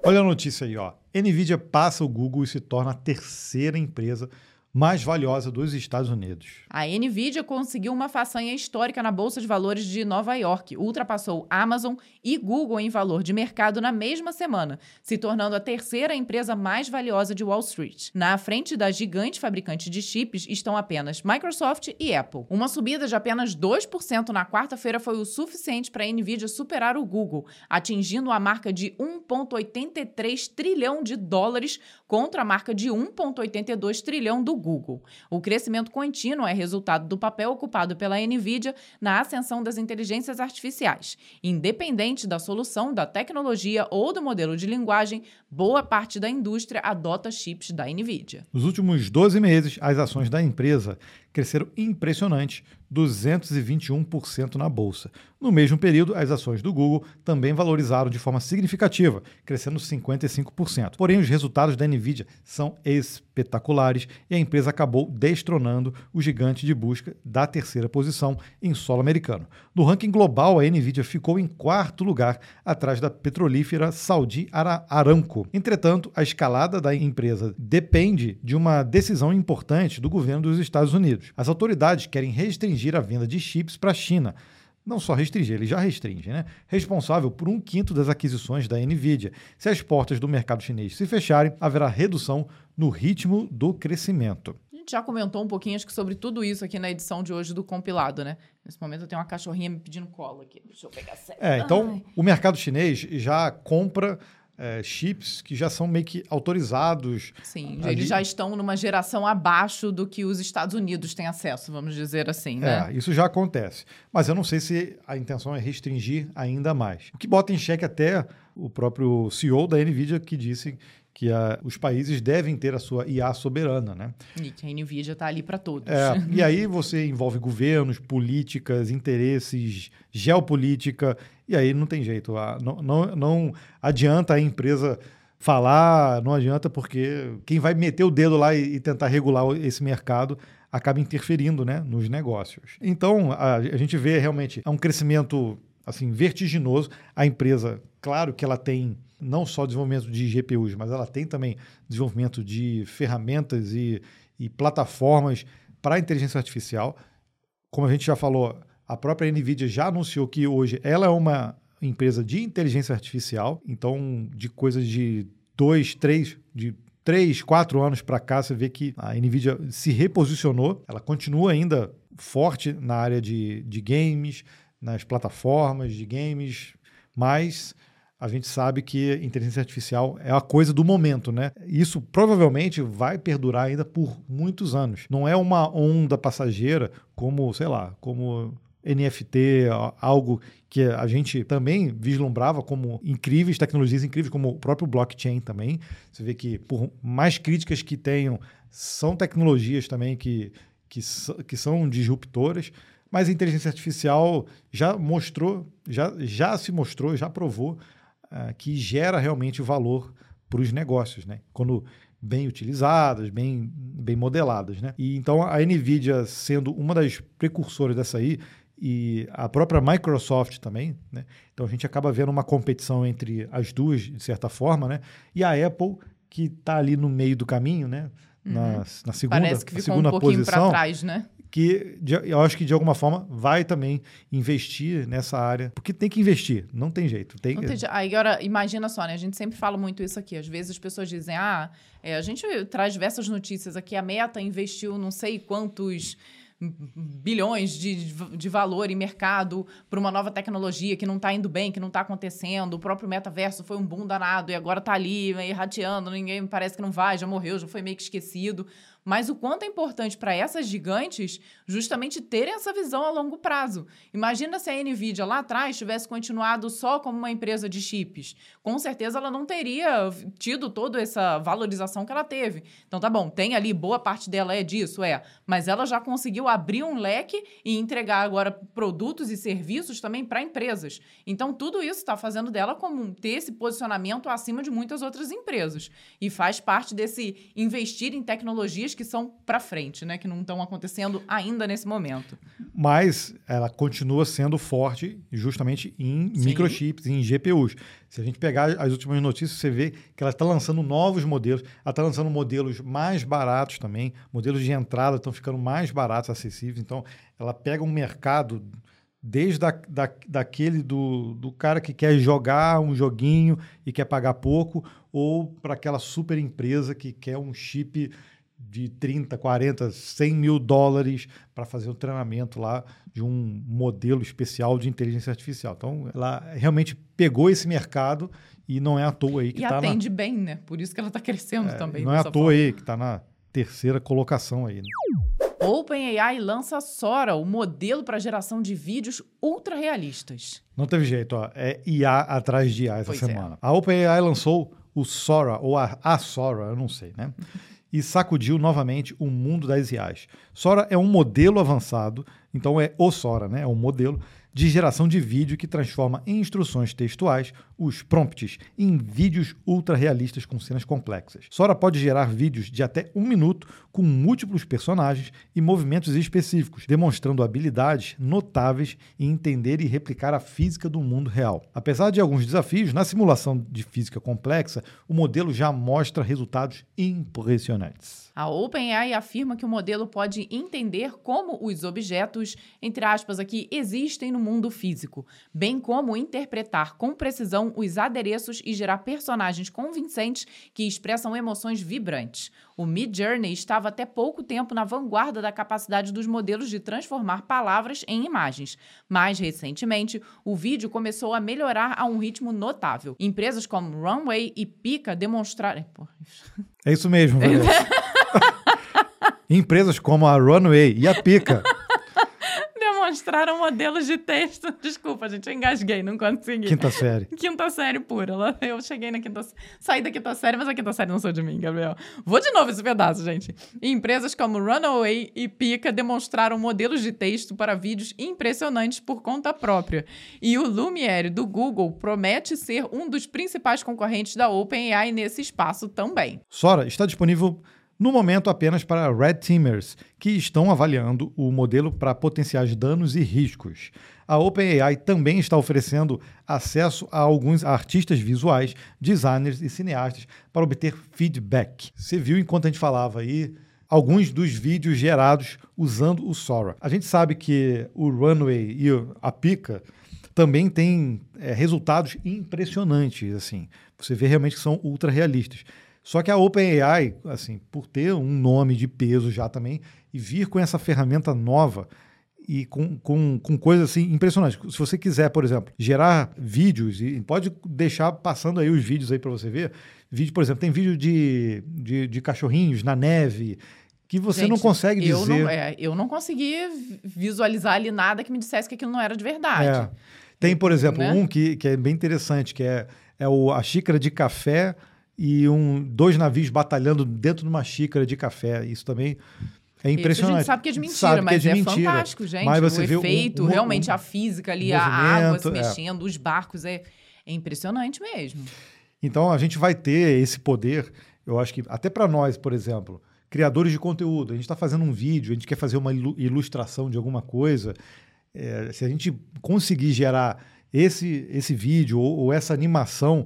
Olha a notícia aí, ó. Nvidia passa o Google e se torna a terceira empresa mais valiosa dos Estados Unidos. A Nvidia conseguiu uma façanha histórica na Bolsa de Valores de Nova York, ultrapassou Amazon e Google em valor de mercado na mesma semana, se tornando a terceira empresa mais valiosa de Wall Street. Na frente da gigante fabricante de chips estão apenas Microsoft e Apple. Uma subida de apenas 2% na quarta-feira foi o suficiente para a Nvidia superar o Google, atingindo a marca de 1,83 trilhão de dólares contra a marca de 1,82 trilhão do Google. O crescimento contínuo é resultado do papel ocupado pela Nvidia na ascensão das inteligências artificiais. Independente da solução, da tecnologia ou do modelo de linguagem, boa parte da indústria adota chips da Nvidia. Nos últimos 12 meses, as ações da empresa cresceram impressionante, 221% na bolsa. No mesmo período, as ações do Google também valorizaram de forma significativa, crescendo 55%. Porém, os resultados da Nvidia são espetaculares e a empresa acabou destronando o gigante de busca da terceira posição em solo americano. No ranking global, a Nvidia ficou em quarto lugar, atrás da petrolífera Saudi Aramco. Entretanto, a escalada da empresa depende de uma decisão importante do governo dos Estados Unidos. As autoridades querem restringir a venda de chips para a China. Não só restringir, ele já restringe, né? Responsável por um quinto das aquisições da Nvidia. Se as portas do mercado chinês se fecharem, haverá redução no ritmo do crescimento A gente já comentou um pouquinho, acho que sobre tudo isso aqui na edição de hoje do compilado, né? Nesse momento eu tenho uma cachorrinha me pedindo cola aqui. Deixa eu pegar sério. É, então Ai. o mercado chinês já compra é, chips que já são meio que autorizados. Sim, ali. eles já estão numa geração abaixo do que os Estados Unidos têm acesso, vamos dizer assim, né? É, isso já acontece. Mas eu não sei se a intenção é restringir ainda mais. O que bota em xeque até o próprio CEO da NVIDIA que disse que a, os países devem ter a sua IA soberana, né? E que a NVIDIA está ali para todos. É, <laughs> e aí você envolve governos, políticas, interesses, geopolítica, e aí não tem jeito. Não, não, não adianta a empresa falar, não adianta, porque quem vai meter o dedo lá e, e tentar regular esse mercado acaba interferindo né, nos negócios. Então, a, a gente vê realmente é um crescimento assim vertiginoso. A empresa, claro que ela tem não só desenvolvimento de GPUs, mas ela tem também desenvolvimento de ferramentas e, e plataformas para inteligência artificial. Como a gente já falou, a própria NVIDIA já anunciou que hoje ela é uma empresa de inteligência artificial, então de coisas de dois, três, de três, quatro anos para cá, você vê que a NVIDIA se reposicionou, ela continua ainda forte na área de, de games, nas plataformas de games, mas a gente sabe que inteligência artificial é a coisa do momento, né? Isso provavelmente vai perdurar ainda por muitos anos. Não é uma onda passageira como, sei lá, como NFT, algo que a gente também vislumbrava como incríveis, tecnologias incríveis, como o próprio blockchain também. Você vê que, por mais críticas que tenham, são tecnologias também que, que, que são disruptoras, mas a inteligência artificial já mostrou, já, já se mostrou, já provou uh, que gera realmente valor para os negócios, né? Quando bem utilizadas, bem, bem modeladas, né? E então a Nvidia sendo uma das precursoras dessa aí e a própria Microsoft também, né? Então a gente acaba vendo uma competição entre as duas de certa forma, né? E a Apple que está ali no meio do caminho, né? Na, uhum. na segunda, Parece que ficou segunda um pouquinho para trás, né? que eu acho que de alguma forma vai também investir nessa área, porque tem que investir, não tem jeito. Tem... Não tem... Agora, imagina só, né? A gente sempre fala muito isso aqui. Às vezes as pessoas dizem, ah, é, a gente traz diversas notícias aqui, a Meta investiu não sei quantos bilhões de, de valor em mercado para uma nova tecnologia que não está indo bem, que não está acontecendo. O próprio metaverso foi um boom danado e agora está ali, meio rateando, ninguém parece que não vai, já morreu, já foi meio que esquecido mas o quanto é importante para essas gigantes justamente terem essa visão a longo prazo. Imagina se a Nvidia lá atrás tivesse continuado só como uma empresa de chips. Com certeza ela não teria tido toda essa valorização que ela teve. Então tá bom, tem ali boa parte dela é disso, é, mas ela já conseguiu abrir um leque e entregar agora produtos e serviços também para empresas. Então tudo isso está fazendo dela como ter esse posicionamento acima de muitas outras empresas e faz parte desse investir em tecnologias que são para frente, né? Que não estão acontecendo ainda nesse momento. Mas ela continua sendo forte justamente em Sim. microchips, em GPUs. Se a gente pegar as últimas notícias, você vê que ela está lançando novos modelos, ela está lançando modelos mais baratos também, modelos de entrada estão ficando mais baratos, acessíveis. Então, ela pega um mercado desde da, da, daquele do, do cara que quer jogar um joguinho e quer pagar pouco, ou para aquela super empresa que quer um chip de 30, 40, 100 mil dólares para fazer o um treinamento lá de um modelo especial de inteligência artificial. Então, ela realmente pegou esse mercado e não é à toa aí que está E tá atende na... bem, né? Por isso que ela está crescendo é, também. Não é à toa forma. aí que está na terceira colocação aí. Né? OpenAI lança Sora, o modelo para geração de vídeos ultra realistas. Não teve jeito, ó. É IA atrás de IA essa pois é. semana. É. A OpenAI lançou o Sora, ou a, a Sora, eu não sei, né? <laughs> e sacudiu novamente o mundo das IAs. Sora é um modelo avançado, então é o Sora, né? É um modelo de geração de vídeo que transforma em instruções textuais os prompts em vídeos ultra realistas com cenas complexas. Sora pode gerar vídeos de até um minuto com múltiplos personagens e movimentos específicos, demonstrando habilidades notáveis em entender e replicar a física do mundo real. Apesar de alguns desafios, na simulação de física complexa, o modelo já mostra resultados impressionantes. A OpenAI afirma que o modelo pode entender como os objetos, entre aspas aqui, existem no mundo físico, bem como interpretar com precisão os adereços e gerar personagens convincentes que expressam emoções vibrantes. O Mid Journey estava até pouco tempo na vanguarda da capacidade dos modelos de transformar palavras em imagens. Mais recentemente, o vídeo começou a melhorar a um ritmo notável. Empresas como Runway e Pika demonstraram. É isso mesmo, <laughs> Vanessa. <laughs> Empresas como a Runway e a Pika <laughs> mostraram modelos de texto. <laughs> Desculpa, gente, eu engasguei, não consegui. Quinta série. Quinta série pura. Eu cheguei na quinta Saí da quinta série, mas a quinta série não sou de mim, Gabriel. Vou de novo esse pedaço, gente. Empresas como Runaway e Pika demonstraram modelos de texto para vídeos impressionantes por conta própria. E o Lumiere do Google promete ser um dos principais concorrentes da OpenAI nesse espaço também. Sora, está disponível no momento apenas para Red Teamers, que estão avaliando o modelo para potenciais danos e riscos. A OpenAI também está oferecendo acesso a alguns artistas visuais, designers e cineastas para obter feedback. Você viu enquanto a gente falava aí alguns dos vídeos gerados usando o Sora. A gente sabe que o Runway e a Pika também têm é, resultados impressionantes. Assim, você vê realmente que são ultra realistas. Só que a OpenAI, assim, por ter um nome de peso já também, e vir com essa ferramenta nova e com, com, com coisas assim impressionantes. Se você quiser, por exemplo, gerar vídeos, e pode deixar passando aí os vídeos aí para você ver. Vídeo, por exemplo, tem vídeo de, de, de cachorrinhos na neve, que você Gente, não consegue eu dizer. Não, é, eu não conseguia visualizar ali nada que me dissesse que aquilo não era de verdade. É. Tem, por exemplo, Né? um que, que é bem interessante, que é, é o, a xícara de café e um, dois navios batalhando dentro de uma xícara de café. Isso também é Isso impressionante. a gente sabe que é de mentira, Sabe que mas de é, mentira. fantástico, gente. Mas você o vê efeito, um- realmente um a física ali, a água se é. mexendo, os barcos, é, é impressionante mesmo. Então a gente vai ter esse poder, eu acho que até para nós, por exemplo, criadores de conteúdo, a gente está fazendo um vídeo, a gente quer fazer uma ilu- ilustração de alguma coisa, é, se a gente conseguir gerar esse, esse vídeo ou, ou essa animação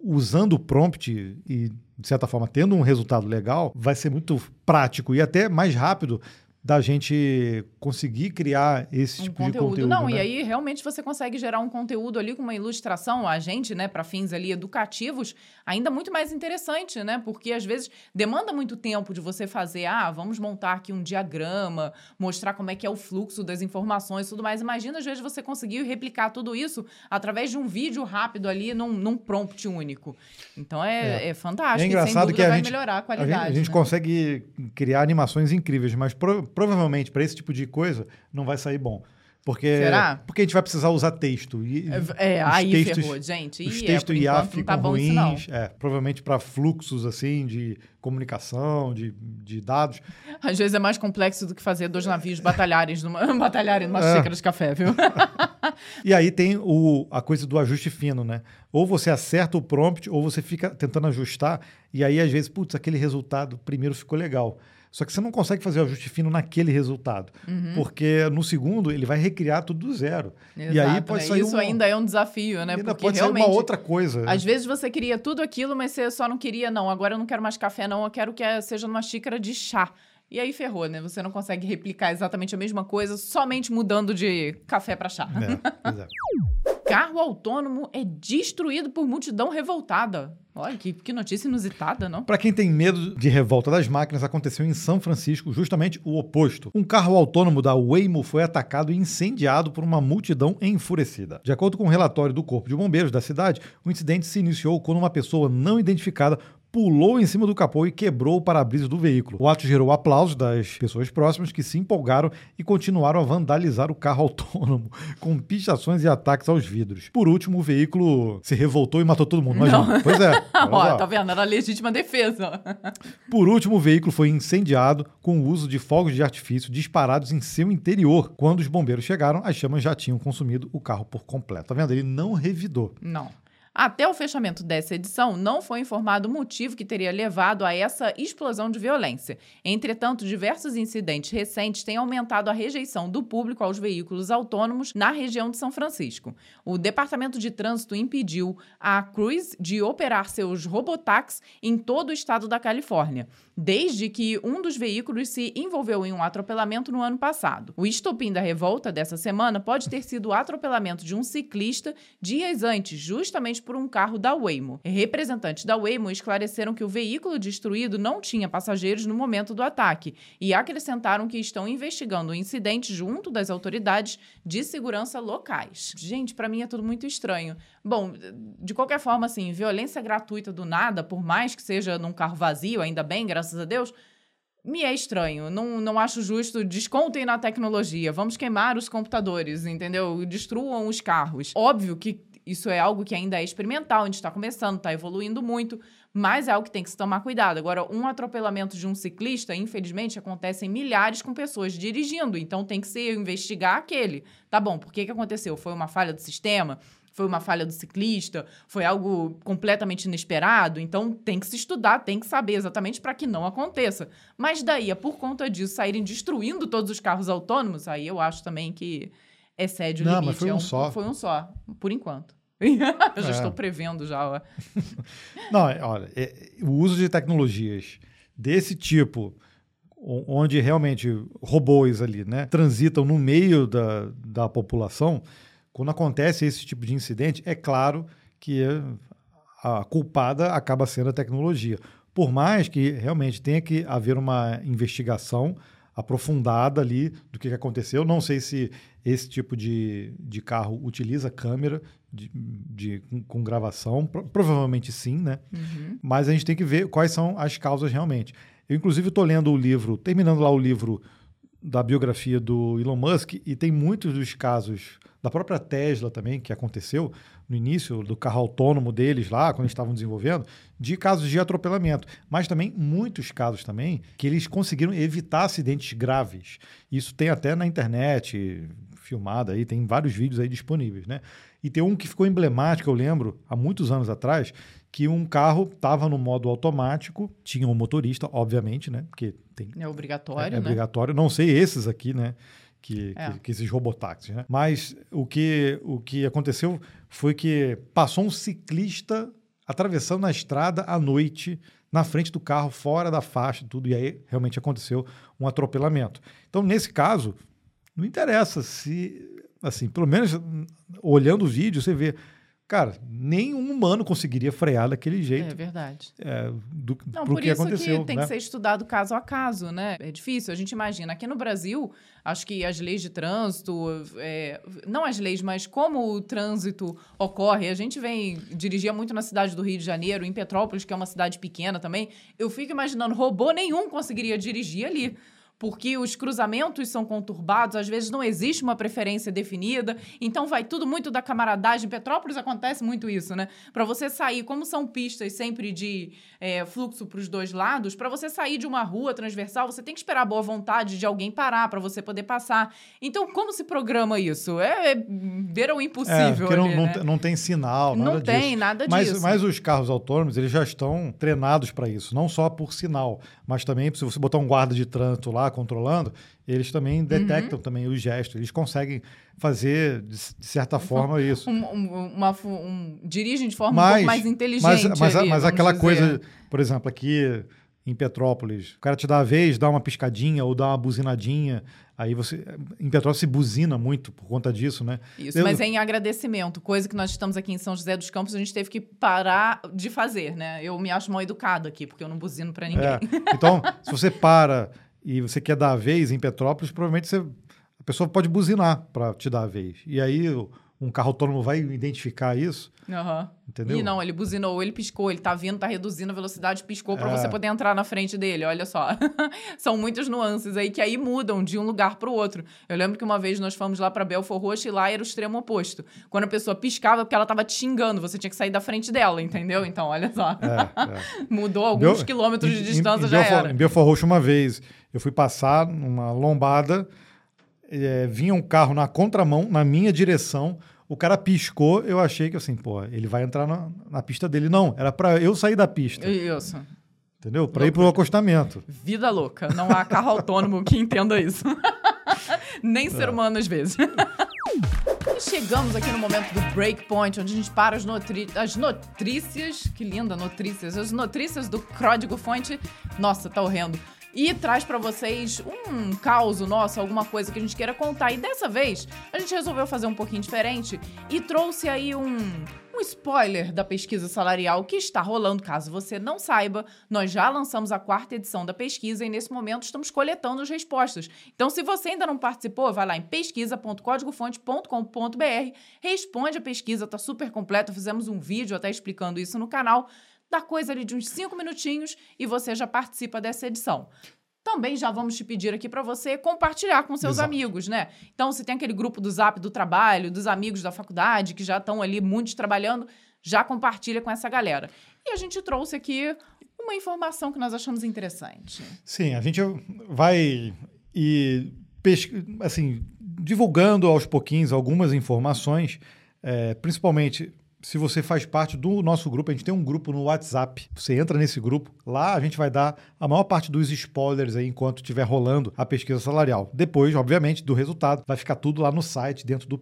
usando o prompt e, de certa forma, tendo um resultado legal, vai ser muito prático e até mais rápido da gente conseguir criar esse Um tipo conteúdo. de conteúdo. Não, né? e aí realmente você consegue gerar um conteúdo ali com uma ilustração, a gente, né, para fins ali educativos, ainda muito mais interessante, né? Porque às vezes demanda muito tempo de você fazer, ah, vamos montar aqui um diagrama, mostrar como é que é o fluxo das informações e tudo mais. Imagina, às vezes, você conseguir replicar tudo isso através de um vídeo rápido ali num, num prompt único. Então é, é. fantástico. É engraçado sem dúvida que a vai gente, melhorar a a qualidade. gente, a gente né? consegue criar animações incríveis, mas pro- provavelmente para esse tipo de coisa não vai sair bom. Porque, Será? porque a gente vai precisar usar texto. E, É, os aí textos, ferrou, gente. Os é, textos por IA ficam tá ruins. É, provavelmente para fluxos assim de comunicação, de, de dados. Às vezes é mais complexo do que fazer dois navios batalharem numa, <laughs> batalharem numa É. xícara de café, viu? <laughs> E aí tem o, a coisa do ajuste fino, né? Ou você acerta o prompt, ou você fica tentando ajustar, e aí às vezes, putz, aquele resultado primeiro ficou legal. Só que você não consegue fazer o ajuste fino naquele resultado, Uhum. porque no segundo ele vai recriar tudo do zero. e aí Exato, pode né? sair Isso um- ainda é um desafio, né? ainda Porque pode realmente. sair uma outra coisa. Às vezes você queria tudo aquilo, mas você só não queria, não. Agora eu não quero mais café, não. Eu quero que é- seja numa xícara de chá. E aí ferrou, né? Você não consegue replicar exatamente a mesma coisa, somente mudando de café para chá. É. <laughs> Carro autônomo é destruído por multidão revoltada. Olha, que, que notícia inusitada, não? Para quem tem medo de revolta das máquinas, aconteceu em São Francisco justamente o oposto. Um carro autônomo da Waymo foi atacado e incendiado por uma multidão enfurecida. De acordo com o um relatório do Corpo de Bombeiros da cidade, o incidente se iniciou quando uma pessoa não identificada pulou em cima do capô e quebrou o para-brisa do veículo. O ato gerou aplausos das pessoas próximas que se empolgaram e continuaram a vandalizar o carro <laughs> autônomo, com pichações e ataques aos vidros. Por último, o veículo se revoltou e matou todo mundo. Imagina. Pois é. <laughs> Ó, tá vendo? Era legítima defesa. <laughs> Por último, o veículo foi incendiado com o uso de fogos de artifício disparados em seu interior. Quando os bombeiros chegaram, as chamas já tinham consumido o carro por completo. Tá vendo? Ele não revidou. Não. Até o fechamento dessa edição, não foi informado o motivo que teria levado a essa explosão de violência. Entretanto, diversos incidentes recentes têm aumentado a rejeição do público aos veículos autônomos na região de São Francisco. O Departamento de Trânsito impediu a Cruise de operar seus robotáxis em todo o estado da Califórnia, desde que um dos veículos se envolveu em um atropelamento no ano passado. O estopim da revolta dessa semana pode ter sido o atropelamento de um ciclista dias antes, justamente por um carro da Waymo. Representantes da Waymo esclareceram que o veículo destruído não tinha passageiros no momento do ataque e acrescentaram que estão investigando o incidente junto das autoridades de segurança locais. Gente, para mim é tudo muito estranho. Bom, de qualquer forma, assim, violência gratuita do nada, por mais que seja num carro vazio, ainda bem, graças a Deus, me é estranho. Não, não acho justo. Descontem na tecnologia. Vamos queimar os computadores, entendeu? Destruam os carros. Óbvio que isso é algo que ainda é experimental, a gente está começando, está evoluindo muito, mas é algo que tem que se tomar cuidado. Agora, um atropelamento de um ciclista, infelizmente, acontece em milhares com pessoas dirigindo, então tem que se investigar aquele. Tá bom, por que, que aconteceu? Foi uma falha do sistema? Foi uma falha do ciclista? Foi algo completamente inesperado? Então tem que se estudar, tem que saber exatamente para que não aconteça. Mas daí, a por conta disso, saírem destruindo todos os carros autônomos, aí eu acho também que excede o Não, limite. mas foi É um só. Foi um só, por enquanto. <laughs> eu já É. estou prevendo já. <laughs> Não, é, olha, é- o uso de tecnologias desse tipo, onde realmente robôs ali, né, transitam no meio da, da população, quando acontece esse tipo de incidente, é claro que a culpada acaba sendo a tecnologia. Por mais que realmente tenha que haver uma investigação aprofundada ali do que aconteceu. Não sei se esse tipo de, de carro utiliza câmera de, de- com, com gravação. Pro- provavelmente sim, né? Uhum. Mas a gente tem que ver quais são as causas realmente. Eu, inclusive, estou lendo o livro, terminando lá o livro da biografia do Elon Musk, e tem muitos dos casos da própria Tesla também, que aconteceu no início do carro autônomo deles lá, quando eles estavam desenvolvendo, de casos de atropelamento. Mas também muitos casos também que eles conseguiram evitar acidentes graves. Isso tem até na internet, filmada aí, tem vários vídeos aí disponíveis, né? E tem um que ficou emblemático, eu lembro, há muitos anos atrás, que um carro estava no modo automático, tinha um motorista, obviamente, né? Porque tem, é obrigatório, é, é né? obrigatório. Não sei esses aqui, né? Que, É. que, que esses robotáxis, né? Mas o que, o que aconteceu foi que passou um ciclista atravessando a estrada à noite na frente do carro, fora da faixa, tudo, e aí realmente aconteceu um atropelamento. Então, nesse caso, não interessa se, assim, pelo menos olhando o vídeo, você vê, cara, nenhum humano conseguiria frear daquele É jeito verdade. é, do Não, por que isso aconteceu. que tem né? que ser estudado caso a caso, né? É difícil, a gente imagina. Aqui no Brasil, acho que as leis de trânsito, é, não as leis, mas como o trânsito ocorre. A gente vem dirigia muito na cidade do Rio de Janeiro, em Petrópolis, que é uma cidade pequena também. Eu fico imaginando, robô nenhum conseguiria dirigir ali. Porque os cruzamentos são conturbados, às vezes não existe uma preferência definida, então vai tudo muito da camaradagem. Em Petrópolis acontece muito isso, né? Para você sair, como são pistas sempre de é, fluxo para os dois lados, para você sair de uma rua transversal, você tem que esperar a boa vontade de alguém parar para você poder passar. Então, como se programa isso? É, é beira o É, impossível. porque não, ali, não, né? não tem sinal, Não nada tem disso. nada Mas, disso. mas os carros autônomos, eles já estão treinados para isso, não só por sinal, mas também se você botar um guarda de trânsito lá controlando, eles Uhum. também detectam também os gestos, eles conseguem fazer de, de certa forma isso. Um, um, uma, um, dirigem de forma um Mas- pouco mais inteligente. Mas, mas, ali, mas aquela dizer. coisa, por exemplo, aqui em Petrópolis, o cara te dá a vez, dá uma piscadinha ou dá uma buzinadinha, aí você em Petrópolis se buzina muito por conta disso, né? Isso, Eu- mas é em agradecimento, coisa que nós estamos aqui em São José dos Campos, a gente teve que parar de fazer, né? Eu me acho mal educada aqui, porque eu não buzino pra ninguém. É. Então, se você para e você quer dar a vez em Petrópolis, provavelmente você, a pessoa pode buzinar para te dar a vez. E aí um carro autônomo vai identificar isso, Aham. entendeu? E não, ele buzinou, ele piscou, ele tá vindo, tá reduzindo a velocidade, piscou pra É. você poder entrar na frente dele, olha só. <laughs> São muitas nuances aí que aí mudam de um lugar pro outro. Eu lembro que uma vez nós fomos lá pra Belfor Roxo e lá era o extremo oposto. Quando a pessoa piscava, porque ela tava te xingando, você tinha que sair da frente dela, entendeu? Então, olha só. É, é. <laughs> Mudou alguns Bel- quilômetros de em- distância, em, já Belfort, era. Em Belfort Roxo, uma vez, eu fui passar numa lombada, é, vinha um carro na contramão, na minha direção, o cara piscou, eu achei que assim, pô, ele vai entrar na, na pista dele. Não, era para eu sair da pista, Isso. entendeu? Para ir pro acostamento. Vida louca. Não há carro autônomo que entenda isso. <laughs> Nem ser humano às vezes. E <laughs> chegamos aqui no momento do breakpoint, onde a gente para as, notri as notrícias. Que linda, notrícias. As notrícias do Código Fonte. Nossa, tá horrendo. E traz pra vocês um caos nosso, alguma coisa que a gente queira contar. E dessa vez, a gente resolveu fazer um pouquinho diferente e trouxe aí um, um spoiler da pesquisa salarial que está rolando. Caso você não saiba, nós já lançamos a quarta edição da pesquisa e nesse momento estamos coletando as respostas. Então, se você ainda não participou, vai lá em pesquisa.códigofonte.com.br, responde a pesquisa, tá super completa. Fizemos um vídeo até explicando isso no canal. Dá coisa ali de uns cinco minutinhos e você já participa dessa edição. Também já vamos te pedir aqui para você compartilhar com seus Exato. amigos, né? Então, se tem aquele grupo do Zap do trabalho, dos amigos da faculdade, que já estão ali muitos trabalhando, já compartilha com essa galera. E a gente trouxe aqui uma informação que nós achamos interessante. Sim, a gente vai pesqui- assim, divulgando aos pouquinhos algumas informações, é, principalmente se você faz parte do nosso grupo, a gente tem um grupo no WhatsApp. Você entra nesse grupo, lá a gente vai dar a maior parte dos spoilers aí enquanto estiver rolando a pesquisa salarial. Depois, obviamente, do resultado, vai ficar tudo lá no site, dentro do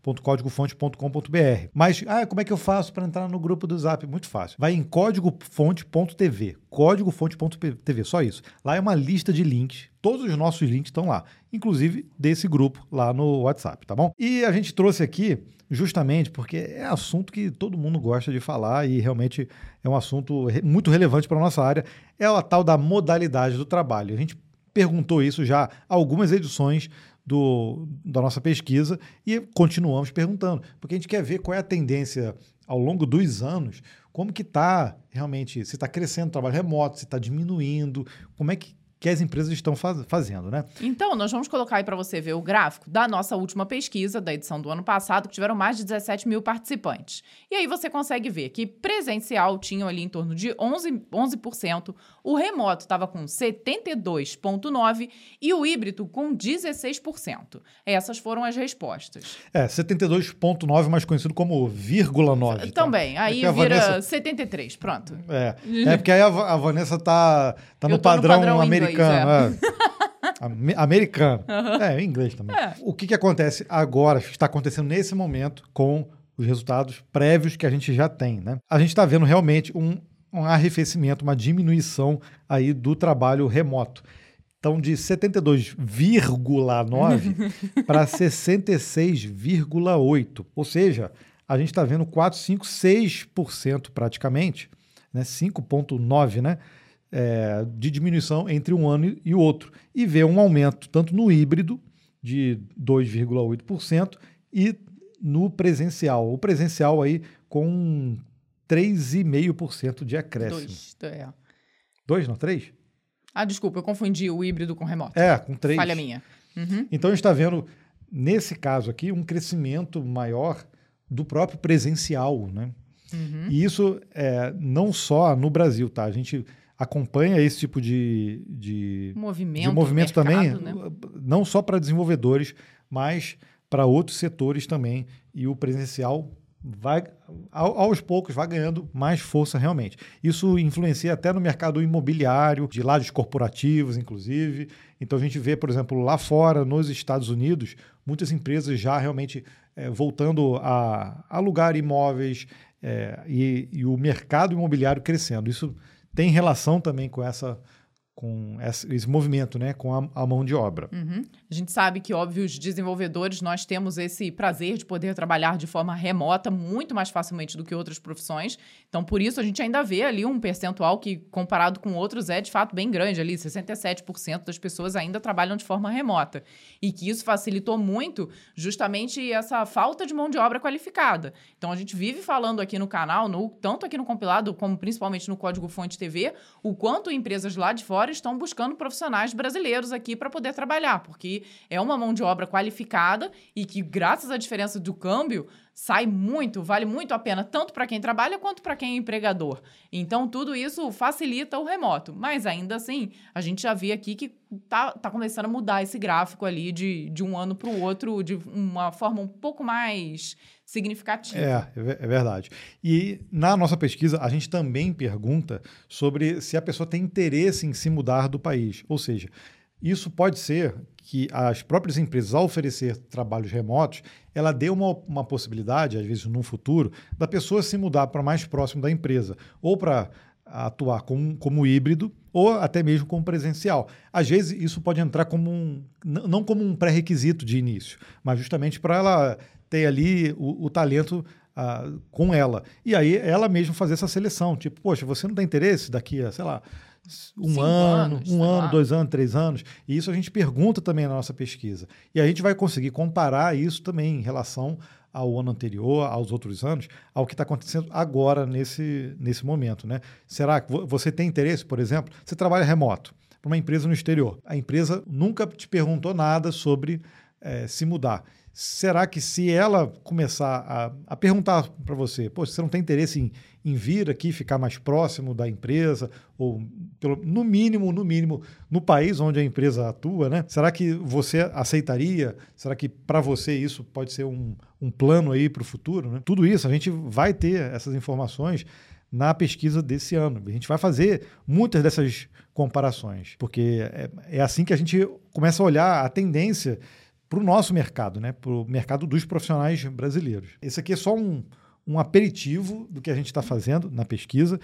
pesquisa.códigofonte.com.br. Mas, ah, como é que eu faço para entrar no grupo do Zap? Muito fácil. Vai em códigofonte.tv, códigofonte.tv, só isso. Lá é uma lista de links, todos os nossos links estão lá, inclusive desse grupo lá no WhatsApp, tá bom? E a gente trouxe aqui justamente porque é assunto que todo mundo gosta de falar e realmente é um assunto muito relevante para a nossa área, é a tal da modalidade do trabalho. A gente perguntou isso já algumas edições do, da nossa pesquisa e continuamos perguntando, porque a gente quer ver qual é a tendência ao longo dos anos, como que está realmente, se está crescendo o trabalho remoto, se está diminuindo, como é que que as empresas estão faz, fazendo, né? Então, nós vamos colocar aí para você ver o gráfico da nossa última pesquisa, da edição do ano passado, que tiveram mais de 17 mil participantes. E aí você consegue ver que presencial tinham ali em torno de 11%, 11% o remoto estava com 72,9% e o híbrido com 16%. Essas foram as respostas. É, 72,9% mais conhecido como vírgula 9. Tá? Também, tá? aí é vira Vanessa... 73, pronto. É, é porque aí a, a Vanessa tá, tá <laughs> no padrão, no padrão americano americano. É. é. americano. Uhum. É, em inglês também. É. O que, que acontece agora, está acontecendo nesse momento com os resultados prévios que a gente já tem, né? A gente está vendo realmente um, um arrefecimento, uma diminuição aí do trabalho remoto. Então, de 72,9 para 66,8. Ou seja, a gente está vendo 4, 5, 6% praticamente, né? 5,9%, né? É, de diminuição entre um ano e o outro. E vê um aumento tanto no híbrido, de 2,8%, e no presencial. O presencial aí com 3,5% de acréscimo. Dois, é. Dois, não? Três? Ah, desculpa, eu confundi o híbrido com remoto. É, com três. Falha minha. Uhum. Então a gente está vendo, nesse caso aqui, um crescimento maior do próprio presencial, né? Uhum. E isso é, não só no Brasil, tá? A gente acompanha esse tipo de, de movimento, de movimento mercado, também, né? não só para desenvolvedores, mas para outros setores também. E o presencial vai, aos poucos, vai ganhando mais força realmente. Isso influencia até no mercado imobiliário, de lados corporativos, inclusive. Então a gente vê, por exemplo, lá fora, nos Estados Unidos, muitas empresas já realmente é, voltando a alugar imóveis é, e, e o mercado imobiliário crescendo. Isso tem relação também com essa com esse movimento, né, com a, a mão de obra. Uhum. A gente sabe que, óbvio, os desenvolvedores, nós temos esse prazer de poder trabalhar de forma remota muito mais facilmente do que outras profissões. Então, por isso, a gente ainda vê ali um percentual que, comparado com outros, é de fato bem grande ali. 67% das pessoas ainda trabalham de forma remota. E que isso facilitou muito justamente essa falta de mão de obra qualificada. Então, a gente vive falando aqui no canal, no, tanto aqui no compilado, como principalmente no Código Fonte TV, o quanto empresas lá de fora estão buscando profissionais brasileiros aqui para poder trabalhar, porque é uma mão de obra qualificada e que, graças à diferença do câmbio, sai muito, vale muito a pena, tanto para quem trabalha quanto para quem é empregador. Então, tudo isso facilita o remoto. Mas ainda assim, a gente já vê aqui que tá, tá começando a mudar esse gráfico ali de, de um ano para o outro de uma forma um pouco mais significativa. É, é verdade. E na nossa pesquisa, a gente também pergunta sobre se a pessoa tem interesse em se mudar do país. Ou seja, isso pode ser que as próprias empresas, ao oferecer trabalhos remotos, ela dê uma, uma possibilidade, às vezes no futuro, da pessoa se mudar para mais próximo da empresa, ou para atuar como, como híbrido, ou até mesmo como presencial. Às vezes isso pode entrar como um, não como um pré-requisito de início, mas justamente para ela ter ali o, o talento uh, com ela. E aí ela mesmo fazer essa seleção, tipo, poxa, você não tem interesse daqui a, sei lá, um Cinco ano, anos, um ano, lá. dois anos, três anos. E isso a gente pergunta também na nossa pesquisa. E a gente vai conseguir comparar isso também em relação ao ano anterior, aos outros anos, ao que está acontecendo agora nesse, nesse momento. Né? Será que você tem interesse, por exemplo, você trabalha remoto para uma empresa no exterior. A empresa nunca te perguntou nada sobre é, se mudar. Será que se ela começar a, a perguntar para você, pô, você não tem interesse em, em vir aqui ficar mais próximo da empresa, ou pelo, no mínimo, no mínimo, no país onde a empresa atua, né? Será que você aceitaria? Será que para você isso pode ser um, um plano aí para o futuro? Né? Tudo isso, a gente vai ter essas informações na pesquisa desse ano. A gente vai fazer muitas dessas comparações, porque é, é assim que a gente começa a olhar a tendência para o nosso mercado, né? para o mercado dos profissionais brasileiros. Esse aqui é só um, um aperitivo do que a gente está fazendo na pesquisa.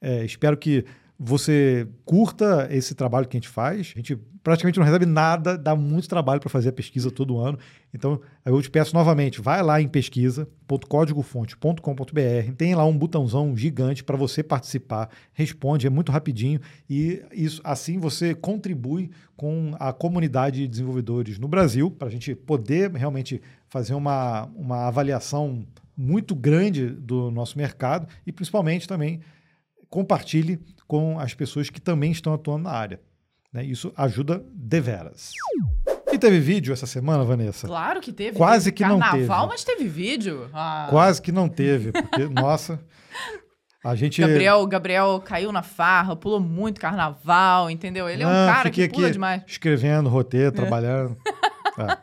É, espero que você curta esse trabalho que a gente faz. A gente praticamente não recebe nada, dá muito trabalho para fazer a pesquisa todo ano. Então, eu te peço novamente, vai lá em pesquisa.códigofonte.com.br, tem lá um botãozão gigante para você participar, responde, é muito rapidinho e isso assim você contribui com a comunidade de desenvolvedores no Brasil, para a gente poder realmente fazer uma, uma avaliação muito grande do nosso mercado e principalmente também compartilhe com as pessoas que também estão atuando na área. Né? Isso ajuda deveras. E teve vídeo essa semana, Vanessa? Claro que teve. Quase teve que não carnaval, teve. Carnaval, mas teve vídeo. Ah. Quase que não teve, porque, <laughs> nossa, a gente... Gabriel, Gabriel caiu na farra, pulou muito carnaval, entendeu? Ele é um Não, cara que pula aqui demais. escrevendo, roteiro, trabalhando. <laughs> É.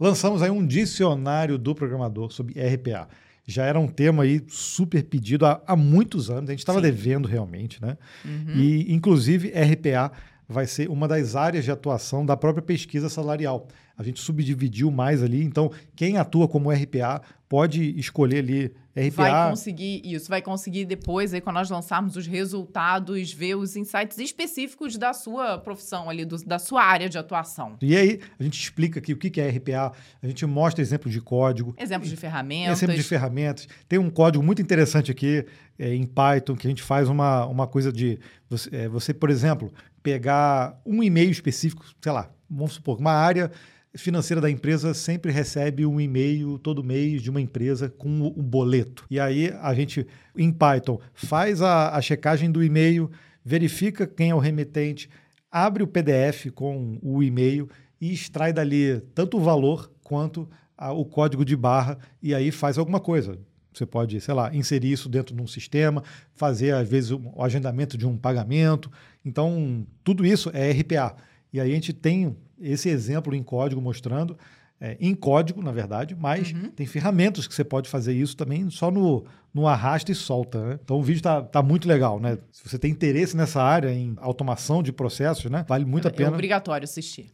Lançamos aí um dicionário do programador sobre RPA. Já era um tema aí super pedido há, há muitos anos. A gente estava devendo realmente, né? Uhum. E, inclusive, RPA vai ser uma das áreas de atuação da própria pesquisa salarial. A gente subdividiu mais ali, então quem atua como RPA pode escolher ali RPA. Vai conseguir isso, vai conseguir depois, aí, quando nós lançarmos os resultados, ver os insights específicos da sua profissão ali, do- da sua área de atuação. E aí a gente explica aqui o que é RPA, a gente mostra exemplos de código, Exemplos de ferramentas. exemplos de ferramentas. Tem um código muito interessante aqui é, em Python que a gente faz uma, uma coisa de você, é, você, por exemplo, pegar um e-mail específico, sei lá, vamos supor, uma área financeira da empresa sempre recebe um e-mail todo mês de uma empresa com o boleto. E aí a gente, em Python, faz a, a checagem do e-mail, verifica quem é o remetente, abre o PDF com o e-mail e extrai dali tanto o valor quanto a- o código de barra e aí faz alguma coisa. Você pode, sei lá, inserir isso dentro de um sistema, fazer, às vezes, o o agendamento de um pagamento. Então, tudo isso é RPA. E aí a gente tem esse exemplo em código mostrando, é, em código, na verdade, mas tem ferramentas que você pode fazer isso também só no, no arrasta e solta. Né? Então o vídeo está tá muito legal. Né? Se você tem interesse nessa área, em automação de processos, né? vale muito a É pena. obrigatório assistir.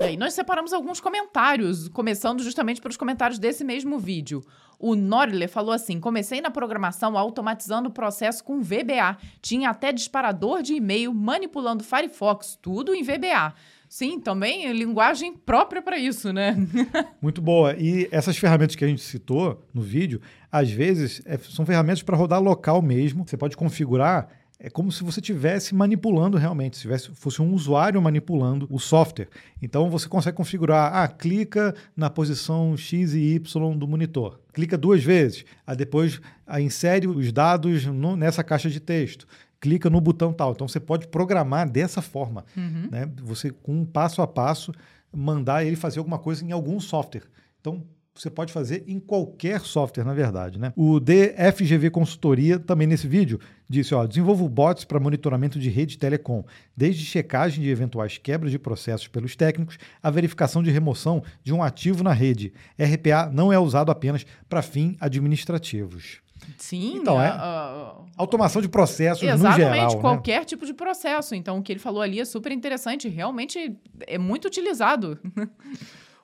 E aí, nós separamos alguns comentários, começando justamente pelos comentários desse mesmo vídeo. O Norle falou assim: comecei na programação automatizando o processo com VBA. Tinha até disparador de e-mail manipulando Firefox, tudo em VBA. Sim, também linguagem própria para isso, né? <laughs> Muito boa. E essas ferramentas que a gente citou no vídeo, às vezes é- são ferramentas para rodar local mesmo. Você pode configurar. É como se você estivesse manipulando realmente, se tivesse, fosse um usuário manipulando o software. Então você consegue configurar, ah, clica na posição X e Y do monitor. Clica duas vezes, aí depois ah, insere os dados no- nessa caixa de texto. Clica no botão tal. Então você pode programar dessa forma. Né? Você, com um passo a passo, mandar ele fazer alguma coisa em algum software. Então, você pode fazer em qualquer software, na verdade. Né? O DFGV Consultoria, também nesse vídeo, disse: ó, desenvolvo bots para monitoramento de rede telecom, desde checagem de eventuais quebras de processos pelos técnicos, a verificação de remoção de um ativo na rede. RPA não é usado apenas para fins administrativos. Sim, Então, é. a- Automação de processos no Exatamente, geral. né? qualquer tipo de processo. Então, o que ele falou ali é super interessante, realmente é muito utilizado. <laughs>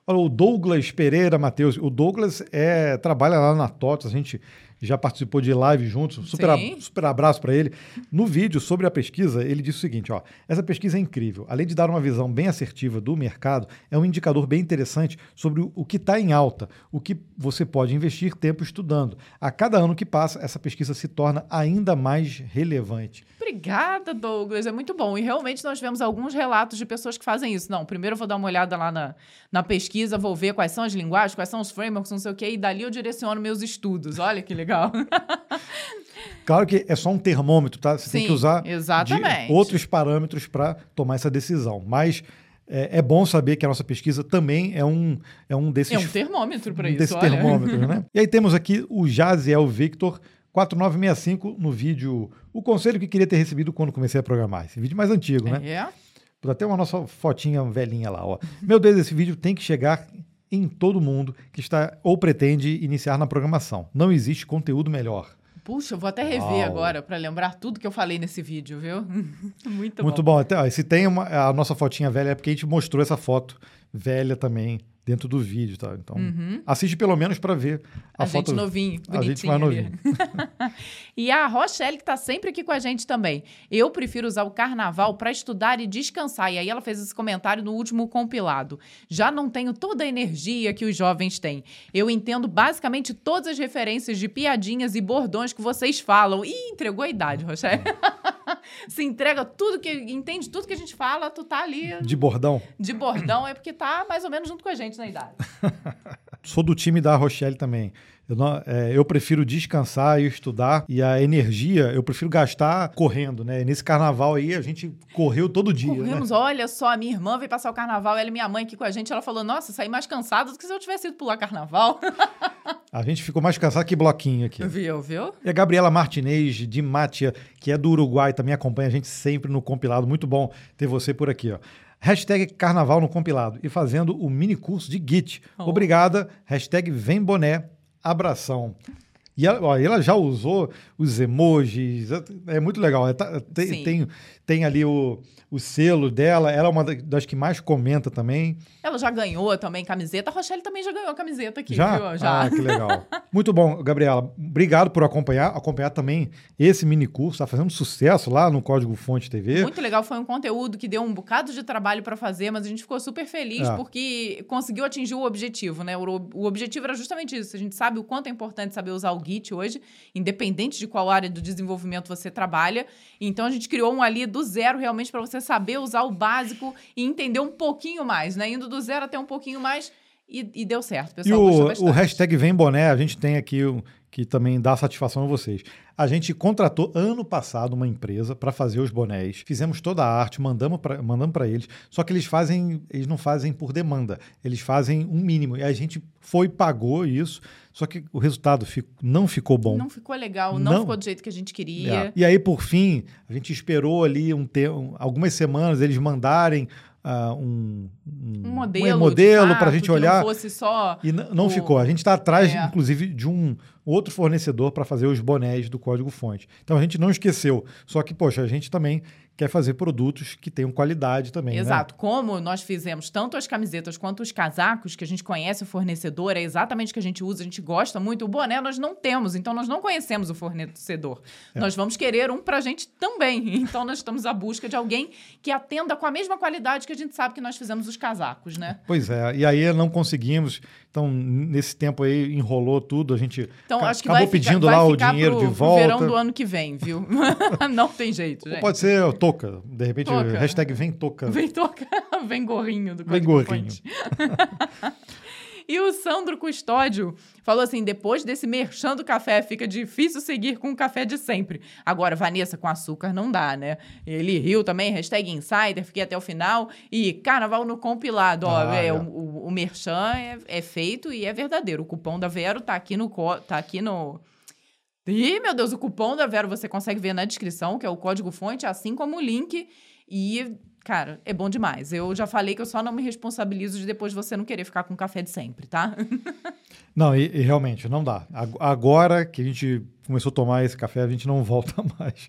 O Douglas Pereira Matheus. O Douglas é, trabalha lá na TOTS, a gente já participou de live juntos. Super, super abraço para ele. No vídeo sobre a pesquisa, ele disse o seguinte: ó, essa pesquisa é incrível. Além de dar uma visão bem assertiva do mercado, é um indicador bem interessante sobre o que está em alta, o que você pode investir tempo estudando. A cada ano que passa, essa pesquisa se torna ainda mais relevante. Obrigada, Douglas. É muito bom. E realmente nós vemos alguns relatos de pessoas que fazem isso. Não, primeiro eu vou dar uma olhada lá na, na pesquisa, vou ver quais são as linguagens, quais são os frameworks, não sei o quê, e dali eu direciono meus estudos. Olha que legal. <laughs> Claro que é só um termômetro, tá? Você tem Sim, que usar outros parâmetros para tomar essa decisão. Mas é, é bom saber que a nossa pesquisa também é um, é um desses, É um termômetro para um isso, desses olha. termômetros, né? <laughs> E aí temos aqui o Jaziel Victor 4965 no vídeo O Conselho que queria ter recebido quando comecei a programar. Esse vídeo mais antigo, né? É. Pôs até uma nossa fotinha velhinha lá, ó. Meu Deus, esse vídeo tem que chegar em todo mundo que está ou pretende iniciar na programação. Não existe conteúdo melhor. Puxa, eu vou até rever Uau. agora para lembrar tudo que eu falei nesse vídeo, viu? <laughs> muito, Muito bom. bom. Até, ó, se tem uma, a nossa fotinha velha, é porque a gente mostrou essa foto velha também dentro do vídeo, tá? Então, assiste pelo menos para ver a, A, foto. gente novinho, a gente mais novinho. <laughs> e a Rochelle, que tá sempre aqui com a gente também. Eu prefiro usar o carnaval para estudar e descansar. E aí ela fez esse comentário no último compilado. Já não tenho toda a energia que os jovens têm. Eu entendo basicamente todas as referências de piadinhas e bordões que vocês falam. Ih, entregou a idade, Rochelle. <laughs> Se entrega tudo que. Entende tudo que a gente fala, tu tá ali De bordão. de bordão, é porque tá mais ou menos junto com a gente na idade. <laughs> Sou do time da Rochelle também. Eu, não- é, eu prefiro descansar e estudar. E a energia eu prefiro gastar correndo, né? Nesse carnaval aí a gente correu todo dia. Corremos, né? olha só, a minha irmã veio passar o carnaval, ela e minha mãe aqui com a gente. Ela falou: Nossa, saí mais cansada do que se eu tivesse ido pular carnaval. <laughs> A gente ficou mais cansado que bloquinho aqui. viu, viu? E a Gabriela Martinez, de Mátia, que é do Uruguai, também acompanha a gente sempre no compilado. Muito bom ter você por aqui, ó. Hashtag Carnaval no compilado e fazendo o mini curso de Git. Oh. Obrigada. Hashtag Vem Boné. Abração. E ela, ó, ela já usou os emojis, é muito legal. É, tá- tem, Sim. tem, tem ali o, o selo dela, ela é uma da- das que mais comenta também. Ela já ganhou também camiseta. A Rochelle também já ganhou a camiseta aqui, Já? viu? Já. Ah, que legal. <laughs> Muito bom, Gabriela. Obrigado por acompanhar, acompanhar também esse mini curso. Está fazendo sucesso lá no Código Fonte TV. Muito legal, foi um conteúdo que deu um bocado de trabalho para fazer, mas a gente ficou super feliz É. porque conseguiu atingir o objetivo, né? O, o objetivo era justamente isso. A gente sabe o quanto é importante saber usar o Git hoje, independente de qual área do desenvolvimento você trabalha. Então a gente criou um ali do zero realmente para você saber usar o básico e entender um pouquinho mais, né? Indo do zero até um pouquinho mais e, e deu certo. E pessoal gostou o, o hashtag Vem Boné, a gente tem aqui o que também dá satisfação a vocês. A gente contratou ano passado uma empresa para fazer os bonés. Fizemos toda a arte, mandamos para mandamos eles. Só que eles fazem, eles não fazem por demanda. Eles fazem um mínimo. E a gente foi pagou isso. Só que o resultado fi- não ficou bom. Não ficou legal, não, Não. ficou do jeito que a gente queria. É. E aí, por fim, a gente esperou ali um tempo, algumas semanas eles mandarem ah, um, Um modelo, um modelo para a gente olhar. Não fosse só E não o- ficou. A gente está atrás, É. inclusive, de um outro fornecedor para fazer os bonés do código-fonte. Então a gente não esqueceu. Só que, poxa, a gente também quer fazer produtos que tenham qualidade também. né? Exato. Como nós fizemos tanto as camisetas quanto os casacos, que a gente conhece o fornecedor, é exatamente o que a gente usa, a gente gosta muito. O boné nós não temos, então nós não conhecemos o fornecedor. É. Nós vamos querer um pra gente também. <laughs> Então nós estamos à busca de alguém que atenda com a mesma qualidade que a gente sabe que nós fizemos os casacos, né? Pois é. E aí não conseguimos. Então, nesse tempo aí, enrolou tudo. A gente Então acho que acabou vai ficar, pedindo vai lá o ficar dinheiro pro, de pro verão volta. do ano que vem, viu? <laughs> não tem jeito, Ou gente. pode ser touca. De repente, Touca. hashtag vem touca. Vem tocar, <laughs> vem gorrinho do Vem gorrinho. <laughs> E o Sandro Custódio falou assim: depois desse merchan do café, fica difícil seguir com o café de sempre. Agora, Vanessa, com açúcar não dá, né? Ele riu também, hashtag insider, fiquei até o final. E carnaval no compilado, ó, Ah, é, é. O, o, o merchan é, é feito e é verdadeiro. O cupom da Vero tá aqui no. Tá aqui no Ih, meu Deus, o cupom da Vero você consegue ver na descrição, que é o código fonte, assim como o link. E, cara, é bom demais. Eu já falei que eu só não me responsabilizo de depois você não querer ficar com café de sempre, tá? <laughs> Não, e, e realmente, não dá. Ag- Agora que a gente começou a tomar esse café, a gente não volta <laughs> mais.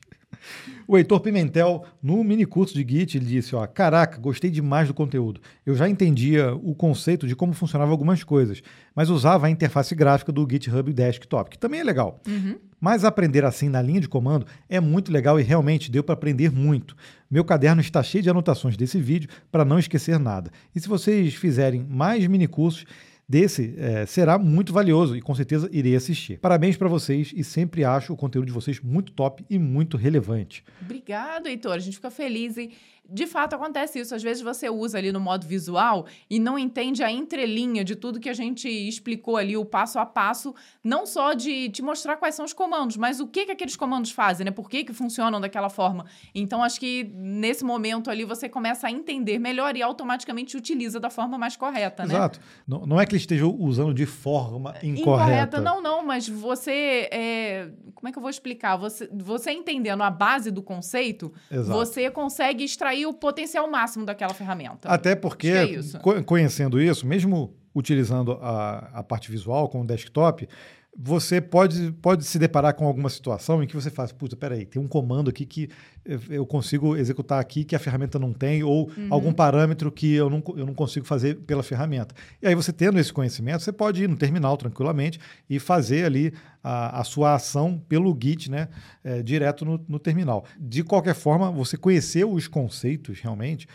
O Heitor Pimentel, no mini curso de Git, ele disse: ó, Caraca, gostei demais do conteúdo. Eu já entendia o conceito de como funcionavam algumas coisas, mas usava a interface gráfica do GitHub Desktop, que também é legal. Mas aprender assim na linha de comando é muito legal e realmente deu para aprender muito. Meu caderno está cheio de anotações desse vídeo para não esquecer nada. E se vocês fizerem mais mini cursos, desse eh, será muito valioso e com certeza irei assistir. Parabéns para vocês e sempre acho o conteúdo de vocês muito top e muito relevante. Obrigado, Heitor. A gente fica feliz e de fato acontece isso. Às vezes você usa ali no modo visual e não entende a entrelinha de tudo que a gente explicou ali, o passo a passo, não só de te mostrar quais são os comandos, mas o que, que aqueles comandos fazem, né? Por que, que funcionam daquela forma. Então, acho que nesse momento ali você começa a entender melhor e automaticamente utiliza da forma mais correta, né? Exato. Não, não é que ele esteja usando de forma incorreta. Não, não, mas você. é, Como é que eu vou explicar? Você, você entendendo a base do conceito, Exato. você consegue extrair o potencial máximo daquela ferramenta. Até porque, é isso. co- conhecendo isso, mesmo utilizando a, a parte visual com o desktop, você pode, pode se deparar com alguma situação em que você faz, puta, peraí, tem um comando aqui que eu consigo executar aqui que a ferramenta não tem, ou uhum. algum parâmetro que eu não, eu não consigo fazer pela ferramenta. E aí você tendo esse conhecimento, você pode ir no terminal tranquilamente e fazer ali a, a sua ação pelo Git, né, é, direto no, no terminal. De qualquer forma, você conhecer os conceitos realmente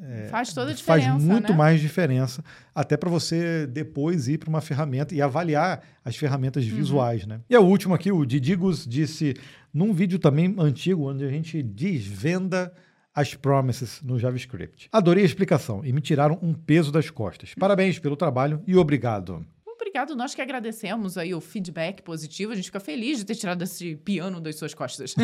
é, faz toda a diferença. Faz muito né? mais diferença, até para você depois ir para uma ferramenta e avaliar as ferramentas uhum. visuais. Né? E a última aqui, o Didigos disse num vídeo também antigo, onde a gente desvenda as promises no JavaScript. Adorei a explicação e me tiraram um peso das costas. Parabéns pelo trabalho e obrigado. Obrigado, nós que agradecemos aí o feedback positivo. A gente fica feliz de ter tirado esse piano das suas costas.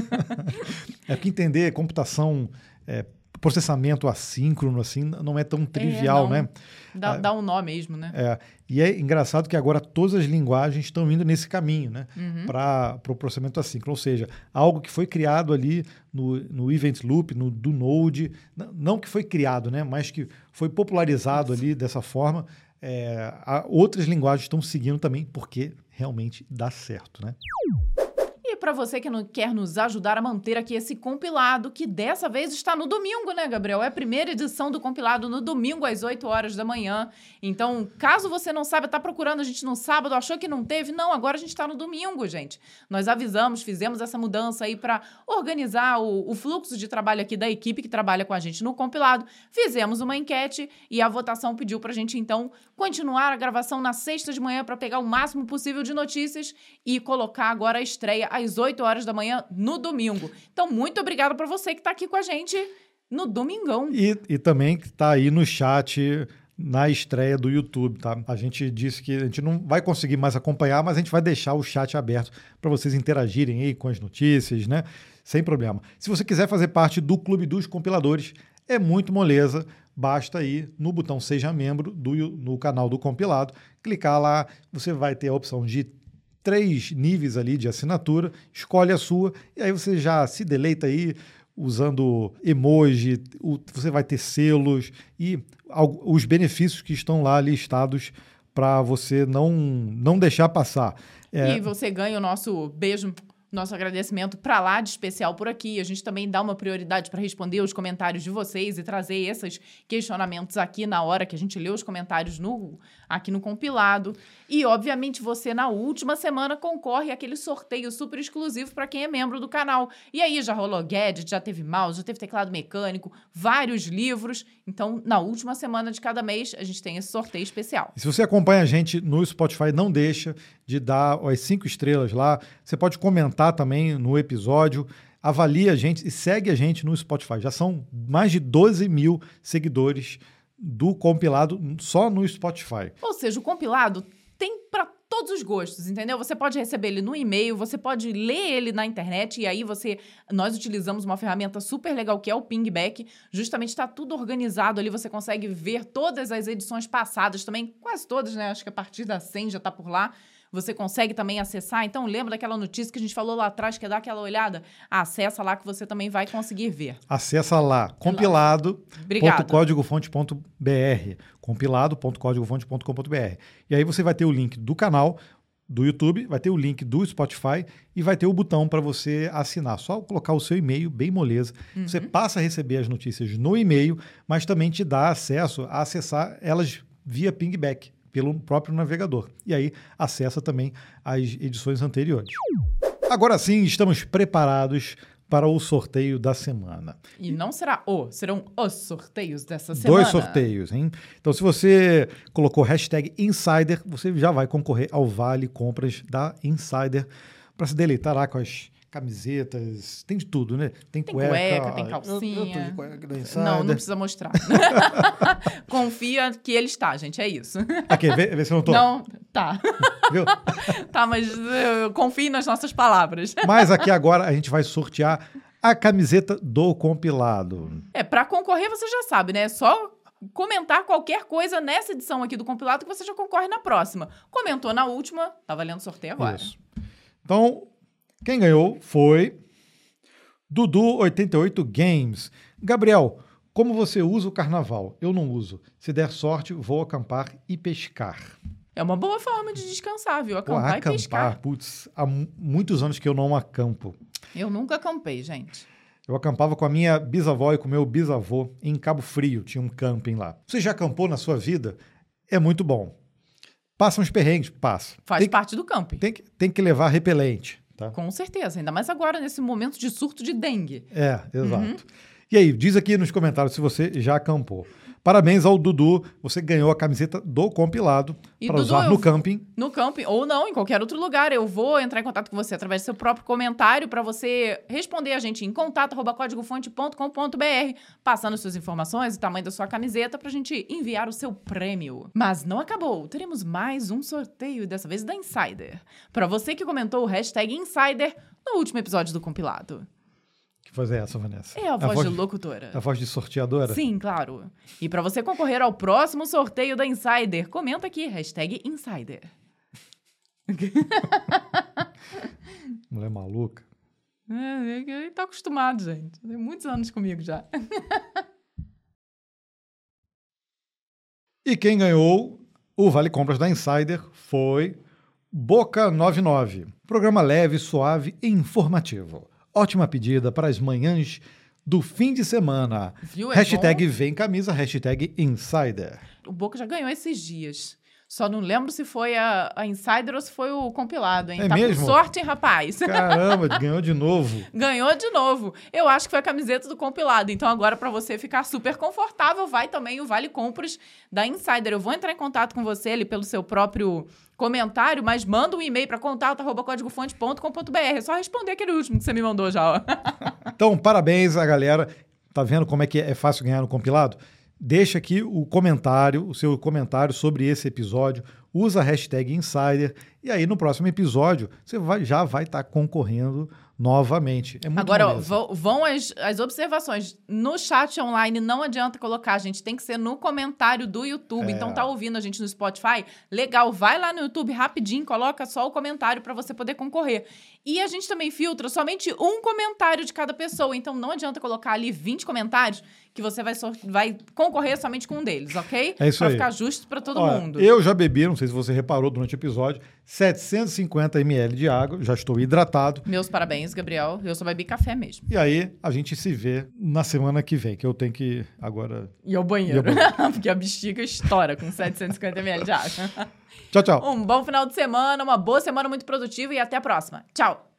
<laughs> é que entender computação é, processamento assíncrono, assim, não é tão trivial, é, né? Dá, ah, dá, um nó mesmo, né? É. E é engraçado que agora todas as linguagens estão indo nesse caminho, né? Uhum. Para o pro processamento assíncrono. Ou seja, algo que foi criado ali no, no Event Loop, no, do Node, não que foi criado, né? Mas que foi popularizado ali dessa forma. É, outras linguagens estão seguindo também, porque realmente dá certo, né? Para você que não quer nos ajudar a manter aqui esse compilado, que dessa vez está no domingo, né, Gabriel? É a primeira edição do compilado no domingo às 8 horas da manhã. Então, caso você não saiba, tá procurando a gente no sábado, achou que não teve, não, agora a gente está no domingo, gente. Nós avisamos, fizemos essa mudança aí para organizar o, o fluxo de trabalho aqui da equipe que trabalha com a gente no compilado. Fizemos uma enquete e a votação pediu para a gente, então, continuar a gravação na sexta de manhã para pegar o máximo possível de notícias e colocar agora a estreia às 8 horas da manhã no domingo. Então, muito obrigada para você que está aqui com a gente no domingão. E, e também que está aí no chat na estreia do YouTube, tá? A gente disse que a gente não vai conseguir mais acompanhar, mas a gente vai deixar o chat aberto para vocês interagirem aí com as notícias, né? Sem problema. Se você quiser fazer parte do Clube dos Compiladores, é muito moleza. Basta ir no botão Seja Membro do, no canal do compilado, clicar lá, você vai ter a opção de três níveis ali de assinatura, escolhe a sua e aí você já se deleita aí usando emoji, você vai ter selos e os benefícios que estão lá listados para você não, não deixar passar. É... E você ganha o nosso beijo nosso agradecimento para lá de especial por aqui. A gente também dá uma prioridade para responder os comentários de vocês e trazer esses questionamentos aqui na hora que a gente lê os comentários no, aqui no compilado. E, obviamente, você na última semana concorre àquele sorteio super exclusivo para quem é membro do canal. E aí já rolou gadget, já teve mouse, já teve teclado mecânico, vários livros. Então, na última semana de cada mês, a gente tem esse sorteio especial. E se você acompanha a gente no Spotify, não deixa de dar as cinco estrelas lá. Você pode comentar também no episódio. Avalie a gente e segue a gente no Spotify. Já são mais de 12 mil seguidores do compilado só no Spotify. Ou seja, o compilado tem para todos os gostos, entendeu? Você pode receber ele no e-mail, você pode ler ele na internet e aí você nós utilizamos uma ferramenta super legal que é o Pingback, justamente está tudo organizado ali, você consegue ver todas as edições passadas também, quase todas, né? Acho que a partir da 100 já está por lá você consegue também acessar. Então, lembra daquela notícia que a gente falou lá atrás, que é dar aquela olhada? Acessa lá que você também vai conseguir ver. Acessa lá, compilado.códigofonte.br, compilado.códigofonte.com.br. E aí você vai ter o link do canal do YouTube, vai ter o link do Spotify e vai ter o botão para você assinar. Só colocar o seu e-mail, bem moleza. Uhum. Você passa a receber as notícias no e-mail, mas também te dá acesso a acessar elas via pingback pelo próprio navegador. E aí acessa também as edições anteriores. Agora sim, estamos preparados para o sorteio da semana. E não será o, serão os sorteios dessa semana. Dois sorteios, hein? Então, se você colocou hashtag Insider, você já vai concorrer ao Vale Compras da Insider para se deleitar lá com as camisetas, tem de tudo, né? Tem, tem cueca, cueca, tem calcinha. Eu, eu cueca não, não precisa mostrar. <laughs> Confia que ele está, gente, é isso. Aqui, vê, vê se eu não tô. Não, tá. <laughs> Viu? tá, mas confie nas nossas palavras. mas aqui agora a gente vai sortear a camiseta do compilado. É, para concorrer você já sabe, né? É só comentar qualquer coisa nessa edição aqui do compilado que você já concorre na próxima. Comentou na última, tá valendo sorteio agora. Isso. Então, quem ganhou foi Dudu88 Games. Gabriel, como você usa o carnaval? Eu não uso. Se der sorte, vou acampar e pescar. É uma boa forma de descansar, viu? Pô, Acampar e acampar, pescar. putz, há mu- muitos anos que eu não acampo. Eu nunca acampei, gente. Eu acampava com a minha bisavó e com o meu bisavô em Cabo Frio, tinha um camping lá. Você já acampou na sua vida? É muito bom. Passa uns perrengues? Passa. Faz tem, parte do camping. tem, que, tem que levar repelente, tá? Com certeza. Ainda mais agora, nesse momento de surto de dengue. É, exato. Uhum. E aí, diz aqui nos comentários se você já acampou. Parabéns ao Dudu, você ganhou a camiseta do compilado para usar no camping. No camping, ou não, em qualquer outro lugar. Eu vou entrar em contato com você através do seu próprio comentário para você responder a gente em contato.códigofonte.com.br, passando suas informações e o tamanho da sua camiseta pra gente enviar o seu prêmio. Mas não acabou. Teremos mais um sorteio, dessa vez da Insider. Para você que comentou o hashtag Insider no último episódio do compilado. Voz é essa, Vanessa? É a voz, de de, locutora. a voz de sorteadora? Sim, claro. E para você concorrer ao próximo sorteio da Insider, comenta aqui, hashtag Insider. <laughs> Mulher maluca. É, ele tá acostumado, gente. Tem muitos anos comigo já. <laughs> E quem ganhou o Vale Compras da Insider foi Boca 99. Programa leve, suave e informativo. Ótima pedida para as manhãs do fim de semana. Viu? É hashtag vem camisa, hashtag Insider. bom. O Boca já ganhou esses dias. Só não lembro se foi a, a Insider ou se foi o compilado, hein? É tá mesmo? com sorte, hein, rapaz? <laughs> Caramba, ganhou de novo. Ganhou de novo. Eu acho que foi a camiseta do compilado. Então, agora, para você ficar super confortável, vai também o Vale Compras da Insider. Eu vou entrar em contato com você ali pelo seu próprio comentário, mas manda um e-mail para contato.códigofonte.com.br. É só responder aquele último que você me mandou já, ó. <laughs> Então, parabéns a galera. Tá vendo como é que é fácil ganhar no compilado? Deixa aqui o comentário, o seu comentário sobre esse episódio. Usa a hashtag Insider. E aí, no próximo episódio, você vai- já vai estar concorrendo novamente. É muito Agora, ó, vão, as, as observações. No chat online não adianta colocar, gente. Tem que ser no comentário do YouTube. É. Então, tá ouvindo a gente no Spotify? Legal, vai lá no YouTube rapidinho, coloca só o comentário para você poder concorrer. E a gente também filtra somente um comentário de cada pessoa. Então, não adianta colocar ali 20 comentários que você vai, sor- vai concorrer somente com um deles, ok? É isso pra aí. ficar justo para todo Olha, mundo. Eu já bebi, não sei se você reparou durante o episódio, 750 ml de água, já estou hidratado. Meus parabéns, Gabriel. Eu só bebi café mesmo. E aí, a gente se vê na semana que vem, que eu tenho que agora. E ao banheiro. E ao <laughs> Porque a bexiga estoura com 750 ml de água. <laughs> Tchau, tchau. Um bom final de semana, uma boa semana muito produtiva e até a próxima. Tchau.